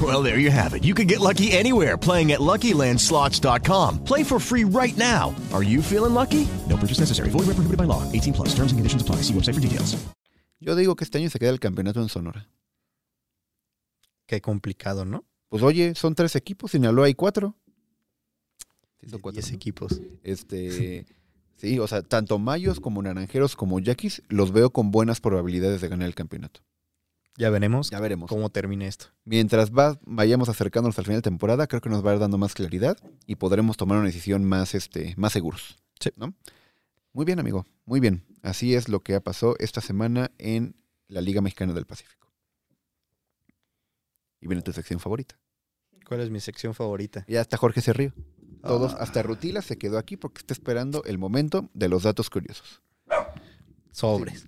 [SPEAKER 5] Well, there you have it. You can get lucky anywhere playing at LuckyLandSlots.com. Play for free right now. Are you feeling lucky? No purchase necessary. Void where prohibited by law. 18 plus. Terms and conditions apply. See website for details.
[SPEAKER 3] Yo digo que este año se queda el campeonato en Sonora.
[SPEAKER 2] Qué complicado, ¿no?
[SPEAKER 3] Pues oye, son tres equipos, Sinaloa hay cuatro. Sí, son cuatro,
[SPEAKER 2] 10
[SPEAKER 3] ¿no?
[SPEAKER 2] equipos.
[SPEAKER 3] Este, sí, o sea, tanto Mayos como Naranjeros como Yaquis los veo con buenas probabilidades de ganar el campeonato.
[SPEAKER 2] Ya veremos
[SPEAKER 3] Ya veremos.
[SPEAKER 2] cómo termina esto.
[SPEAKER 3] Mientras va, vayamos acercándonos al final de temporada, creo que nos va a ir dando más claridad y podremos tomar una decisión más, este, más seguros.
[SPEAKER 2] Sí.
[SPEAKER 3] ¿no? Muy bien, amigo. Muy bien. Así es lo que ha pasado esta semana en la Liga Mexicana del Pacífico. Y viene tu sección favorita.
[SPEAKER 2] ¿Cuál es mi sección favorita?
[SPEAKER 3] Ya hasta Jorge se rió. Todos,
[SPEAKER 2] Ah.
[SPEAKER 3] hasta Rutila se quedó aquí porque está esperando el momento de los datos curiosos.
[SPEAKER 2] Sobres.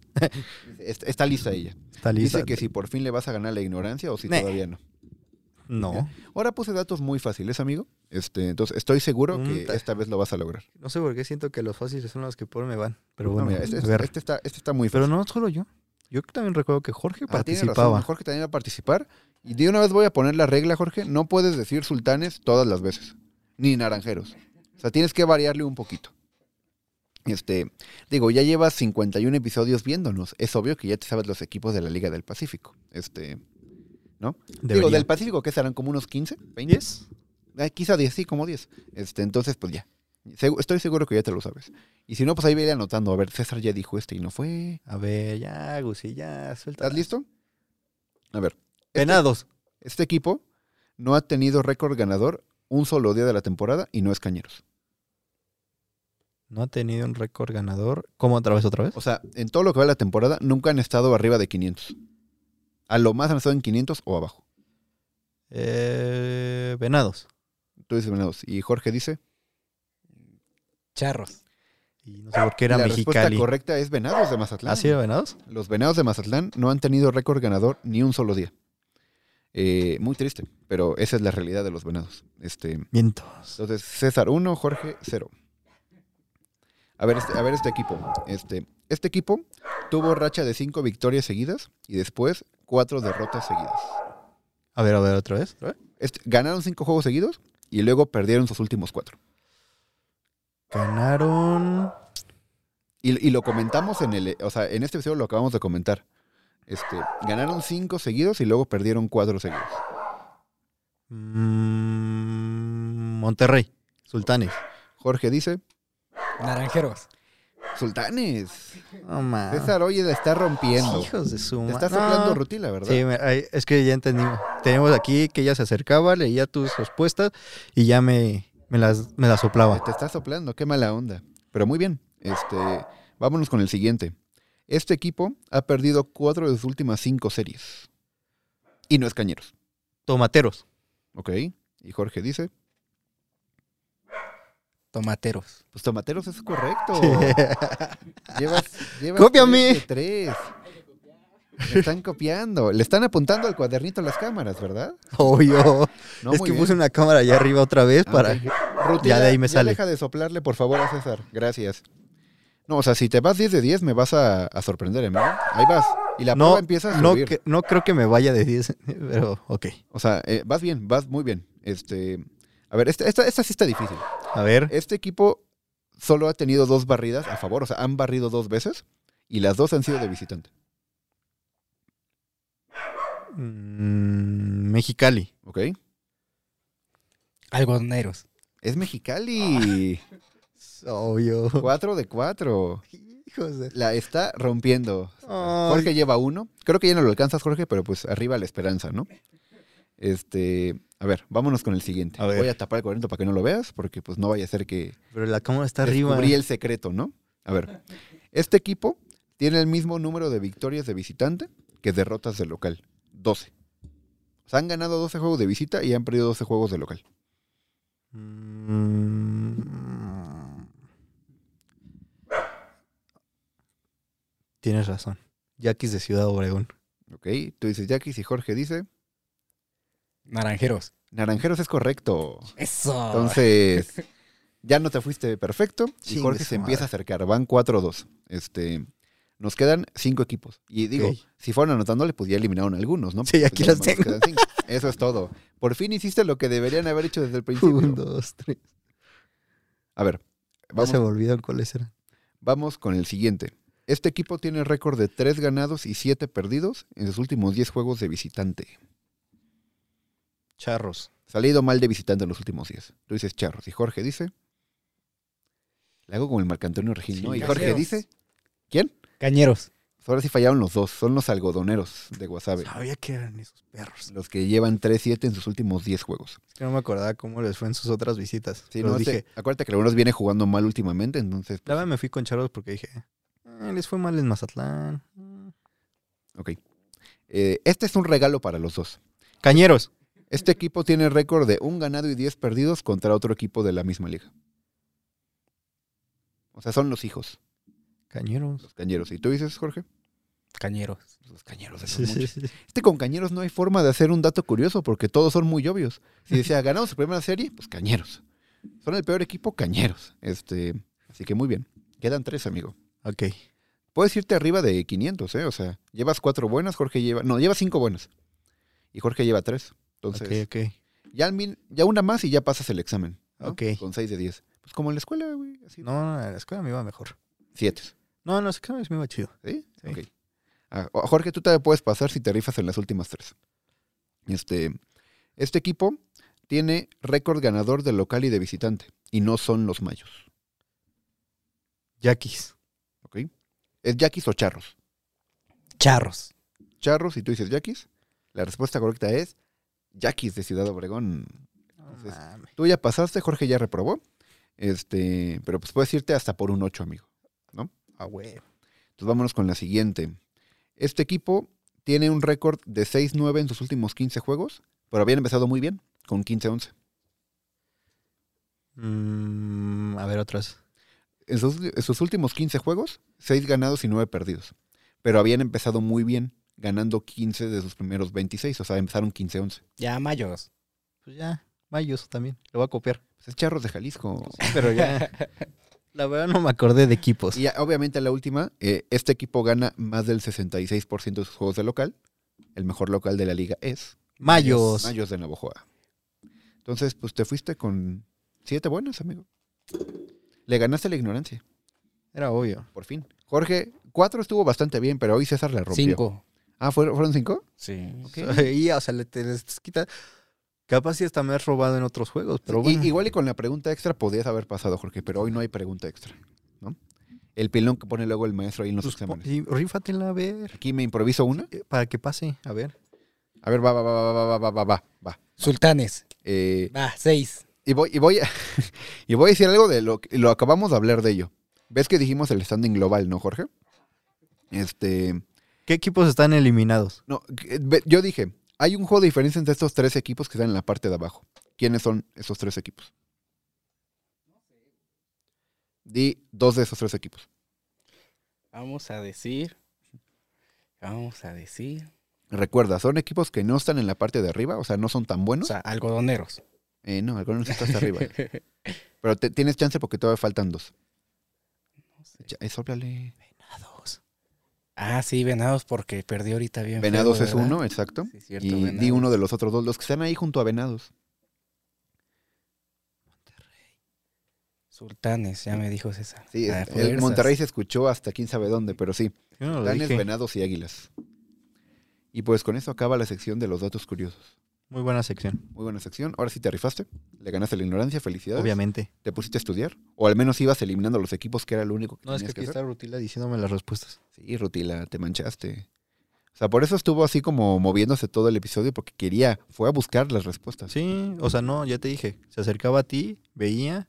[SPEAKER 3] Está, está lista ella.
[SPEAKER 2] Está lista.
[SPEAKER 3] Dice que si por fin le vas a ganar la ignorancia o si todavía no.
[SPEAKER 2] No.
[SPEAKER 3] Ahora puse datos muy fáciles, amigo. Este, entonces estoy seguro
[SPEAKER 2] Mm,
[SPEAKER 3] que
[SPEAKER 2] ta-
[SPEAKER 3] esta vez lo vas a lograr.
[SPEAKER 2] No sé por qué siento que los fáciles son los que por me van. Pero
[SPEAKER 3] No,
[SPEAKER 2] bueno,
[SPEAKER 3] mira, este, este- este está, este está muy
[SPEAKER 2] Pero
[SPEAKER 3] fácil.
[SPEAKER 2] no solo yo. Yo también recuerdo que Jorge
[SPEAKER 3] Ah, tienes razón,
[SPEAKER 2] participaba.
[SPEAKER 3] Jorge también va a participar. Y de una vez voy a poner la regla, Jorge. No puedes decir sultanes todas las veces. Ni naranjeros. O sea, tienes que variarle un poquito. Este, digo, ya llevas 51 episodios viéndonos. Es obvio que ya te sabes los equipos de la Liga del Pacífico. Este, ¿no? Digo,
[SPEAKER 2] Debería.
[SPEAKER 3] del Pacífico, ¿qué serán? ¿Como unos 15? ¿20?
[SPEAKER 2] ¿10?
[SPEAKER 3] Ah, quizá 10, sí, como 10. Este, entonces, pues ya. Estoy seguro que ya te lo sabes. Y si no, pues ahí ve anotando. A ver, César ya dijo este y no fue.
[SPEAKER 2] A ver, ya, Gusi, ya, suelta.
[SPEAKER 3] ¿Estás listo? A ver.
[SPEAKER 2] Venados.
[SPEAKER 3] Este equipo no ha tenido récord ganador un solo día de la temporada y no es Cañeros.
[SPEAKER 2] No ha tenido un récord ganador. ¿Cómo otra vez, otra vez?
[SPEAKER 3] O sea, en todo lo que va la temporada, nunca han estado arriba de 500. A lo más han estado en 500 o abajo.
[SPEAKER 2] Eh, venados.
[SPEAKER 3] Tú dices Venados. Y Jorge dice.
[SPEAKER 6] Charros.
[SPEAKER 2] Y no sé por qué era
[SPEAKER 3] la respuesta correcta es Venados de Mazatlán.
[SPEAKER 2] ¿Ah, sí era venados?
[SPEAKER 3] Los Venados de Mazatlán no han tenido récord ganador ni un solo día. Eh, muy triste, pero esa es la realidad de los Venados. Este,
[SPEAKER 2] Vientos.
[SPEAKER 3] Entonces, César 1, Jorge 0. A ver, este, a ver este equipo. Este, este equipo tuvo racha de 5 victorias seguidas y después 4 derrotas seguidas.
[SPEAKER 2] A ver, a ver, otra vez.
[SPEAKER 3] Este, ganaron 5 juegos seguidos y luego perdieron sus últimos 4.
[SPEAKER 2] Ganaron.
[SPEAKER 3] Y, y lo comentamos en el. O sea, en este episodio lo acabamos de comentar. Este, ganaron 5 seguidos y luego perdieron 4 seguidos.
[SPEAKER 2] mm, Monterrey. Sultanes.
[SPEAKER 3] Jorge dice.
[SPEAKER 6] Naranjeros.
[SPEAKER 3] Sultanes.
[SPEAKER 2] No mames.
[SPEAKER 3] César, oye, la está rompiendo.
[SPEAKER 2] Hijos de su
[SPEAKER 3] Te
[SPEAKER 2] ma-
[SPEAKER 3] está soplando
[SPEAKER 2] No.
[SPEAKER 3] rutila, ¿verdad?
[SPEAKER 2] Sí, me- ay, es que ya entendimos. Tenemos aquí que ella se acercaba, leía tus respuestas y ya me, me, las, me las soplaba.
[SPEAKER 3] Te está soplando, qué mala onda. Pero muy bien. Este, vámonos con el siguiente. Este equipo ha perdido cuatro de sus últimas cinco series. Y no es Cañeros.
[SPEAKER 2] Tomateros.
[SPEAKER 3] Ok. Y Jorge dice.
[SPEAKER 6] Tomateros.
[SPEAKER 3] Pues Tomateros es correcto. llevas, llevas
[SPEAKER 2] Cópiame.
[SPEAKER 3] tres están copiando. Le están apuntando al cuadernito las cámaras, ¿verdad?
[SPEAKER 2] Obvio.
[SPEAKER 3] No,
[SPEAKER 2] es que
[SPEAKER 3] bien.
[SPEAKER 2] puse una cámara allá arriba otra vez
[SPEAKER 3] Ah,
[SPEAKER 2] para. ya de ahí me
[SPEAKER 3] ya
[SPEAKER 2] sale.
[SPEAKER 3] deja de soplarle, por favor, a César. Gracias. No, o sea, si te vas 10 de 10, me vas a, a sorprender, amigo. Ahí vas. Y la
[SPEAKER 2] no,
[SPEAKER 3] prueba empieza a
[SPEAKER 2] no,
[SPEAKER 3] subir.
[SPEAKER 2] que- no creo que me vaya de 10, pero ok.
[SPEAKER 3] O sea, eh, vas bien, vas muy bien. Este, a ver, esta, esta, esta sí está difícil.
[SPEAKER 2] A ver.
[SPEAKER 3] Este equipo solo ha tenido dos barridas a favor, o sea, han barrido dos veces y las dos han sido de visitante.
[SPEAKER 2] Mm, Mexicali.
[SPEAKER 3] ¿Ok?
[SPEAKER 6] Algodoneros.
[SPEAKER 3] Es Mexicali.
[SPEAKER 2] Obvio.
[SPEAKER 3] Cuatro de cuatro.
[SPEAKER 2] Hijos de-
[SPEAKER 3] La está rompiendo.
[SPEAKER 2] Ay.
[SPEAKER 3] Jorge lleva uno. Creo que ya no lo alcanzas, Jorge, pero pues arriba la esperanza, ¿no? Este, a ver, vámonos con el siguiente.
[SPEAKER 2] A.
[SPEAKER 3] Voy a tapar el cuadrito para que no lo veas, porque pues no vaya a ser que
[SPEAKER 2] Pero la cámara está arriba.
[SPEAKER 3] descubrí el secreto, ¿no? A ver, este equipo tiene el mismo número de victorias de visitante que derrotas de local. 12. O sea, han ganado 12 juegos de visita y han perdido 12 juegos de local.
[SPEAKER 2] Mm, Tienes razón. Yaquis de Ciudad Obregón.
[SPEAKER 3] Ok, tú dices Yaquis y Jorge dice
[SPEAKER 6] Naranjeros.
[SPEAKER 3] Naranjeros es correcto.
[SPEAKER 6] Eso.
[SPEAKER 3] Entonces, ya no te fuiste perfecto y Jorge se empieza a acercar. Van 4-2. Este, nos quedan cinco equipos. Y digo, si fueran anotándole, pues ya eliminaron algunos, ¿no?
[SPEAKER 2] Sí,
[SPEAKER 3] Pues
[SPEAKER 2] aquí
[SPEAKER 3] ya
[SPEAKER 2] las
[SPEAKER 3] nos
[SPEAKER 2] tengo.
[SPEAKER 3] Eso es todo. Por fin hiciste lo que deberían haber hecho desde el principio.
[SPEAKER 2] Un, dos, tres.
[SPEAKER 3] A ver,
[SPEAKER 2] Ya
[SPEAKER 3] vamos,
[SPEAKER 2] se me olvidaron cuáles eran.
[SPEAKER 3] vamos con el siguiente. Este equipo tiene récord de 3 ganados y 7 perdidos en sus últimos 10 juegos de visitante.
[SPEAKER 2] Charros.
[SPEAKER 3] Salido mal de visitante en los últimos 10. Tú dices Charros. Y Jorge dice. Le hago como el Marco Antonio Regil, y Jorge
[SPEAKER 6] Cañeros.
[SPEAKER 3] dice. ¿Quién?
[SPEAKER 6] Cañeros.
[SPEAKER 3] Ahora sí fallaron los dos. Son los algodoneros de Guasave.
[SPEAKER 2] Sabía que eran esos perros.
[SPEAKER 3] Los que llevan 3-7 en sus últimos 10 juegos.
[SPEAKER 2] Es que no me acordaba cómo les fue en sus otras visitas.
[SPEAKER 3] Sí,
[SPEAKER 2] Pero
[SPEAKER 3] no,
[SPEAKER 2] dije,
[SPEAKER 3] acuérdate que algunos viene jugando mal últimamente, entonces.
[SPEAKER 2] la verdad me fui con Charros porque dije, "Eh, les fue mal en Mazatlán.
[SPEAKER 3] Ok. Eh, este es un regalo para los dos.
[SPEAKER 2] Cañeros.
[SPEAKER 3] Este equipo tiene récord de un ganado y 10 perdidos contra otro equipo de la misma liga. O sea, son los hijos,
[SPEAKER 2] Cañeros.
[SPEAKER 3] los cañeros. ¿Y tú dices, Jorge?
[SPEAKER 6] Cañeros.
[SPEAKER 3] Los cañeros.
[SPEAKER 2] Sí, sí, sí.
[SPEAKER 3] Este con cañeros no hay forma de hacer un dato curioso porque todos son muy obvios. Si decía, ganamos su primera serie, pues cañeros. Son el peor equipo, cañeros. Este, así que muy bien. Quedan tres, amigo.
[SPEAKER 2] Ok.
[SPEAKER 3] Puedes irte arriba de 500, ¿eh? O sea, llevas cuatro buenas, Jorge lleva... No, lleva cinco buenas. Y Jorge lleva tres. Entonces, ya, al min- ya una más y ya pasas el examen. ¿no?
[SPEAKER 2] Ok.
[SPEAKER 3] Con seis de 10. Pues como en la escuela, güey. Así.
[SPEAKER 2] No, no, en la escuela me iba mejor.
[SPEAKER 3] Siete.
[SPEAKER 2] No, en los exámenes me iba chido.
[SPEAKER 3] ¿Sí?
[SPEAKER 2] Sí.
[SPEAKER 3] Ok. Ah, Jorge, tú te puedes pasar si te rifas en las últimas tres. Este, este equipo tiene récord ganador de local y de visitante. Y no son los mayos.
[SPEAKER 2] Yaquis.
[SPEAKER 3] ¿Ok? ¿Es Yaquis o Charros?
[SPEAKER 6] Charros.
[SPEAKER 3] Charros, y tú dices Yaquis. La respuesta correcta es Yaquis de Ciudad Obregón. Entonces, tú ya pasaste, Jorge ya reprobó. Este, pero pues puedes irte hasta por un 8, amigo. ¿No?
[SPEAKER 2] Ah, güey.
[SPEAKER 3] Entonces vámonos con la siguiente. Este equipo tiene un récord de 6-9 en sus últimos 15 juegos, pero habían empezado muy bien, con 15-11.
[SPEAKER 2] Mm, a ver, otras.
[SPEAKER 3] En sus, en sus últimos 15 juegos, 6 ganados y 9 perdidos. Pero habían empezado muy bien, ganando 15 de sus primeros 26, o sea, empezaron 15-11.
[SPEAKER 6] Ya mayos.
[SPEAKER 2] Pues ya, Mayos también. Lo voy a copiar.
[SPEAKER 3] Pues es Charros de Jalisco.
[SPEAKER 2] Pero ya. La verdad no me acordé de equipos.
[SPEAKER 3] Y ya, obviamente la última, eh, este equipo gana más del 66% de sus juegos de local. El mejor local de la liga es
[SPEAKER 2] Mayos.
[SPEAKER 3] Mayos de Navojoa. Entonces, pues te fuiste con siete buenas, amigo. Le ganaste la ignorancia,
[SPEAKER 2] Era obvio.
[SPEAKER 3] por fin. Jorge, cuatro estuvo bastante bien, pero hoy César le rompió.
[SPEAKER 6] Cinco.
[SPEAKER 3] Ah, ¿fueron, ¿fueron cinco?
[SPEAKER 6] Sí.
[SPEAKER 2] Y, o sea, le te les quita. Capaz si hasta me has robado en otros juegos, pero
[SPEAKER 3] Y-
[SPEAKER 2] bueno.
[SPEAKER 3] igual y con la pregunta extra podías haber pasado, Jorge, pero hoy no hay pregunta extra, ¿no? El pilón que pone luego el maestro ahí en los
[SPEAKER 2] Pues,
[SPEAKER 3] exámenes.
[SPEAKER 2] y rífatela a ver.
[SPEAKER 3] Aquí me improviso una.
[SPEAKER 2] eh, Para que pase. A ver.
[SPEAKER 3] A ver, va, va, va, va, va, va, va, va, va.
[SPEAKER 6] Sultanes.
[SPEAKER 3] Eh,
[SPEAKER 6] Va, seis.
[SPEAKER 3] Y voy, y voy, a, y voy a decir algo de lo que lo acabamos de hablar de ello. ¿Ves que dijimos el standing global, no, Jorge? Este,
[SPEAKER 2] ¿Qué equipos están eliminados?
[SPEAKER 3] no, ve- yo dije, hay un juego de diferencia entre estos tres equipos que están en la parte de abajo. ¿Quiénes son esos tres equipos? Di dos de esos tres equipos.
[SPEAKER 6] Vamos a decir. Vamos a decir.
[SPEAKER 3] Recuerda, son equipos que no están en la parte de arriba, o sea, no son tan
[SPEAKER 6] O
[SPEAKER 3] buenos.
[SPEAKER 6] sea, algodoneros.
[SPEAKER 3] Eh, no, algunos está hasta arriba. Pero te- tienes chance porque todavía faltan dos. Ya, eh, sóplale.
[SPEAKER 6] Ah, sí, Venados, porque perdió ahorita bien. feo,
[SPEAKER 3] Venados es
[SPEAKER 6] ¿verdad?
[SPEAKER 3] uno, exacto.
[SPEAKER 6] Sí, cierto,
[SPEAKER 3] y di uno de los otros dos, los que están ahí junto a Venados.
[SPEAKER 6] Sultanes, ya me dijo César.
[SPEAKER 3] Sí,
[SPEAKER 6] A
[SPEAKER 3] el
[SPEAKER 6] fuerzas.
[SPEAKER 3] Monterrey se escuchó hasta quién sabe dónde, pero sí.
[SPEAKER 2] No
[SPEAKER 3] Sultanes. Venados y Águilas. Y pues con eso acaba la sección de los datos curiosos.
[SPEAKER 2] Muy buena sección.
[SPEAKER 3] Muy buena sección. Ahora sí te rifaste. Le ganaste la ignorancia. Felicidades.
[SPEAKER 2] Obviamente.
[SPEAKER 3] Te pusiste a estudiar. O al menos ibas eliminando los equipos que era lo único que
[SPEAKER 2] No, es que
[SPEAKER 3] que,
[SPEAKER 2] aquí
[SPEAKER 3] hacer.
[SPEAKER 2] está Rutila diciéndome las respuestas.
[SPEAKER 3] Sí, Rutila, te manchaste. O sea, por eso estuvo así como moviéndose todo el episodio porque quería, fue a buscar las respuestas.
[SPEAKER 2] Sí, o sea, no, ya te dije. Se acercaba a ti, veía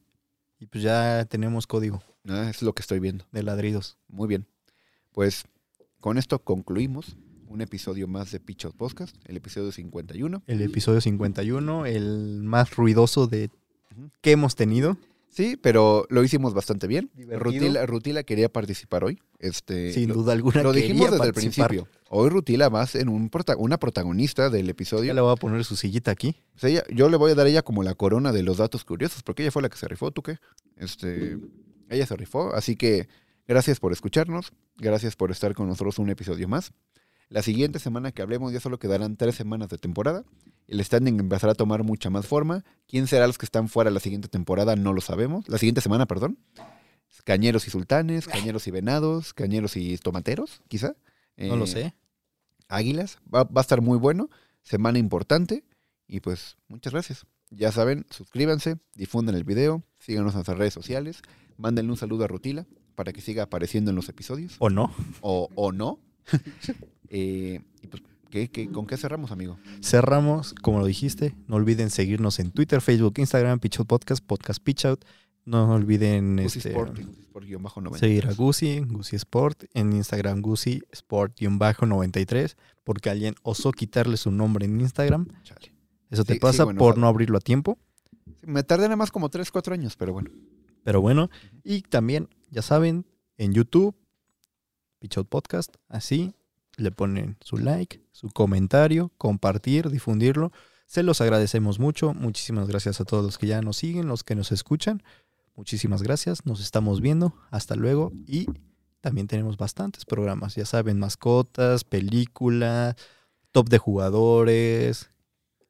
[SPEAKER 2] y pues ya tenemos código
[SPEAKER 3] Ah, es lo que estoy viendo.
[SPEAKER 2] de ladridos.
[SPEAKER 3] Muy bien. Pues con esto concluimos un episodio más de Pichot Podcast, el episodio 51.
[SPEAKER 2] El episodio 51, el más ruidoso de que hemos tenido.
[SPEAKER 3] Sí, pero lo hicimos bastante bien. Rutila, Rutila quería participar hoy. Este,
[SPEAKER 2] Sin duda alguna
[SPEAKER 3] Lo dijimos desde el principio. Hoy Rutila va a ser un prota- una protagonista del episodio.
[SPEAKER 2] Ya le voy a poner su sillita aquí.
[SPEAKER 3] Pues ella- yo le voy a dar a ella como la corona de los datos curiosos, porque ella fue la que se rifó, ¿tú qué? Este, ella se rifó, así que gracias por escucharnos, gracias por estar con nosotros un episodio más. La siguiente semana que hablemos ya solo quedarán tres semanas de temporada. El standing empezará a tomar mucha más forma. ¿Quién será los que están fuera la siguiente temporada? No lo sabemos. La siguiente semana, perdón. Cañeros y sultanes, cañeros y venados, cañeros y tomateros, quizá.
[SPEAKER 2] No lo
[SPEAKER 3] Eh,
[SPEAKER 2] sé.
[SPEAKER 3] Águilas. Va, va a estar muy bueno. Semana importante. Y pues, muchas gracias. Ya saben, suscríbanse, difundan el video, síganos en nuestras redes sociales, mándenle un saludo a Rutila para que siga apareciendo en los episodios.
[SPEAKER 2] ¿O no?
[SPEAKER 3] O, o no. Eh, y pues, ¿qué, qué, con qué cerramos, amigo?
[SPEAKER 2] Cerramos, como lo dijiste, no olviden seguirnos en Twitter, Facebook, Instagram, Pitchout Podcast, Podcast Pitchout. No olviden este,
[SPEAKER 3] Sport, Gusi Sport guion bajo 90.
[SPEAKER 2] seguir a Gusi, Gusi Sport, en Instagram Gusi Sport-93, porque alguien osó quitarle su nombre en Instagram.
[SPEAKER 3] Chale.
[SPEAKER 2] Eso te
[SPEAKER 3] Sí,
[SPEAKER 2] pasa por no abrirlo a tiempo.
[SPEAKER 3] Me tardé nada más como 3, 4 años, pero bueno.
[SPEAKER 2] Pero bueno, y también, ya saben, en YouTube, Pitchout Podcast, así, le ponen su like, su comentario, compartir, difundirlo. Se los agradecemos mucho. Muchísimas gracias a todos los que ya nos siguen, los que nos escuchan. Muchísimas gracias. Nos estamos viendo. Hasta luego. Y también tenemos bastantes programas. Ya saben, mascotas, películas, top de jugadores.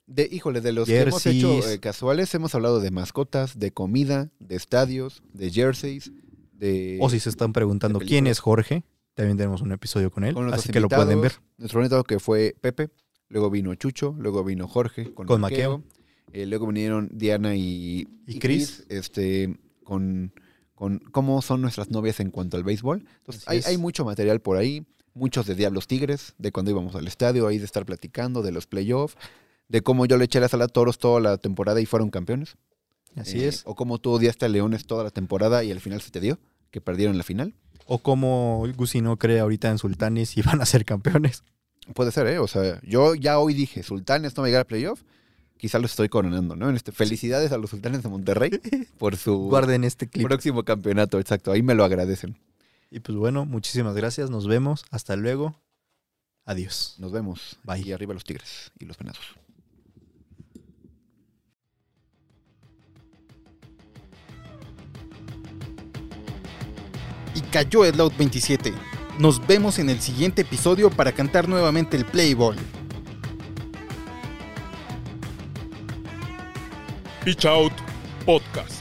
[SPEAKER 3] De, híjole, de los que hemos hecho
[SPEAKER 2] Jerseys.
[SPEAKER 3] eh, casuales, hemos hablado de mascotas, de comida, de estadios, de jerseys, de...
[SPEAKER 2] O si se están preguntando quién es Jorge, también tenemos un episodio con él.
[SPEAKER 3] con
[SPEAKER 2] así que lo pueden ver.
[SPEAKER 3] Nuestro invitado que fue Pepe, luego vino Chucho, luego vino Jorge con,
[SPEAKER 2] Con
[SPEAKER 3] Maqueo,
[SPEAKER 2] Maqueo.
[SPEAKER 3] eh, luego vinieron Diana y,
[SPEAKER 2] Y Chris.
[SPEAKER 3] este, con, con cómo son nuestras novias en cuanto al béisbol. Entonces, hay, hay mucho material por ahí, muchos de Diablos Tigres, de cuando íbamos al estadio, ahí de estar platicando, de los playoffs, de cómo yo le eché la sala a toros toda la temporada y fueron campeones.
[SPEAKER 2] Así
[SPEAKER 3] Eh,
[SPEAKER 2] es.
[SPEAKER 3] O cómo tú odiaste a Leones toda la temporada y al final se te dio, que perdieron la final.
[SPEAKER 2] O como Gusi no cree ahorita en Sultanes y van a ser campeones.
[SPEAKER 3] Puede ser, ¿eh? O sea, yo ya hoy dije, Sultanes no va a llegar a playoff. Quizá lo estoy coronando, ¿no? En este, felicidades a los Sultanes de Monterrey por su
[SPEAKER 2] Guarden este clip.
[SPEAKER 3] próximo campeonato, exacto. Ahí me lo agradecen.
[SPEAKER 2] Y pues bueno, muchísimas gracias. Nos vemos. Hasta luego. Adiós.
[SPEAKER 3] Nos vemos.
[SPEAKER 2] Bye.
[SPEAKER 3] Y arriba los Tigres y los Venados.
[SPEAKER 1] Cayó el Out 27. Nos vemos en el siguiente episodio para cantar nuevamente el Play Ball. Pitch Out Podcast.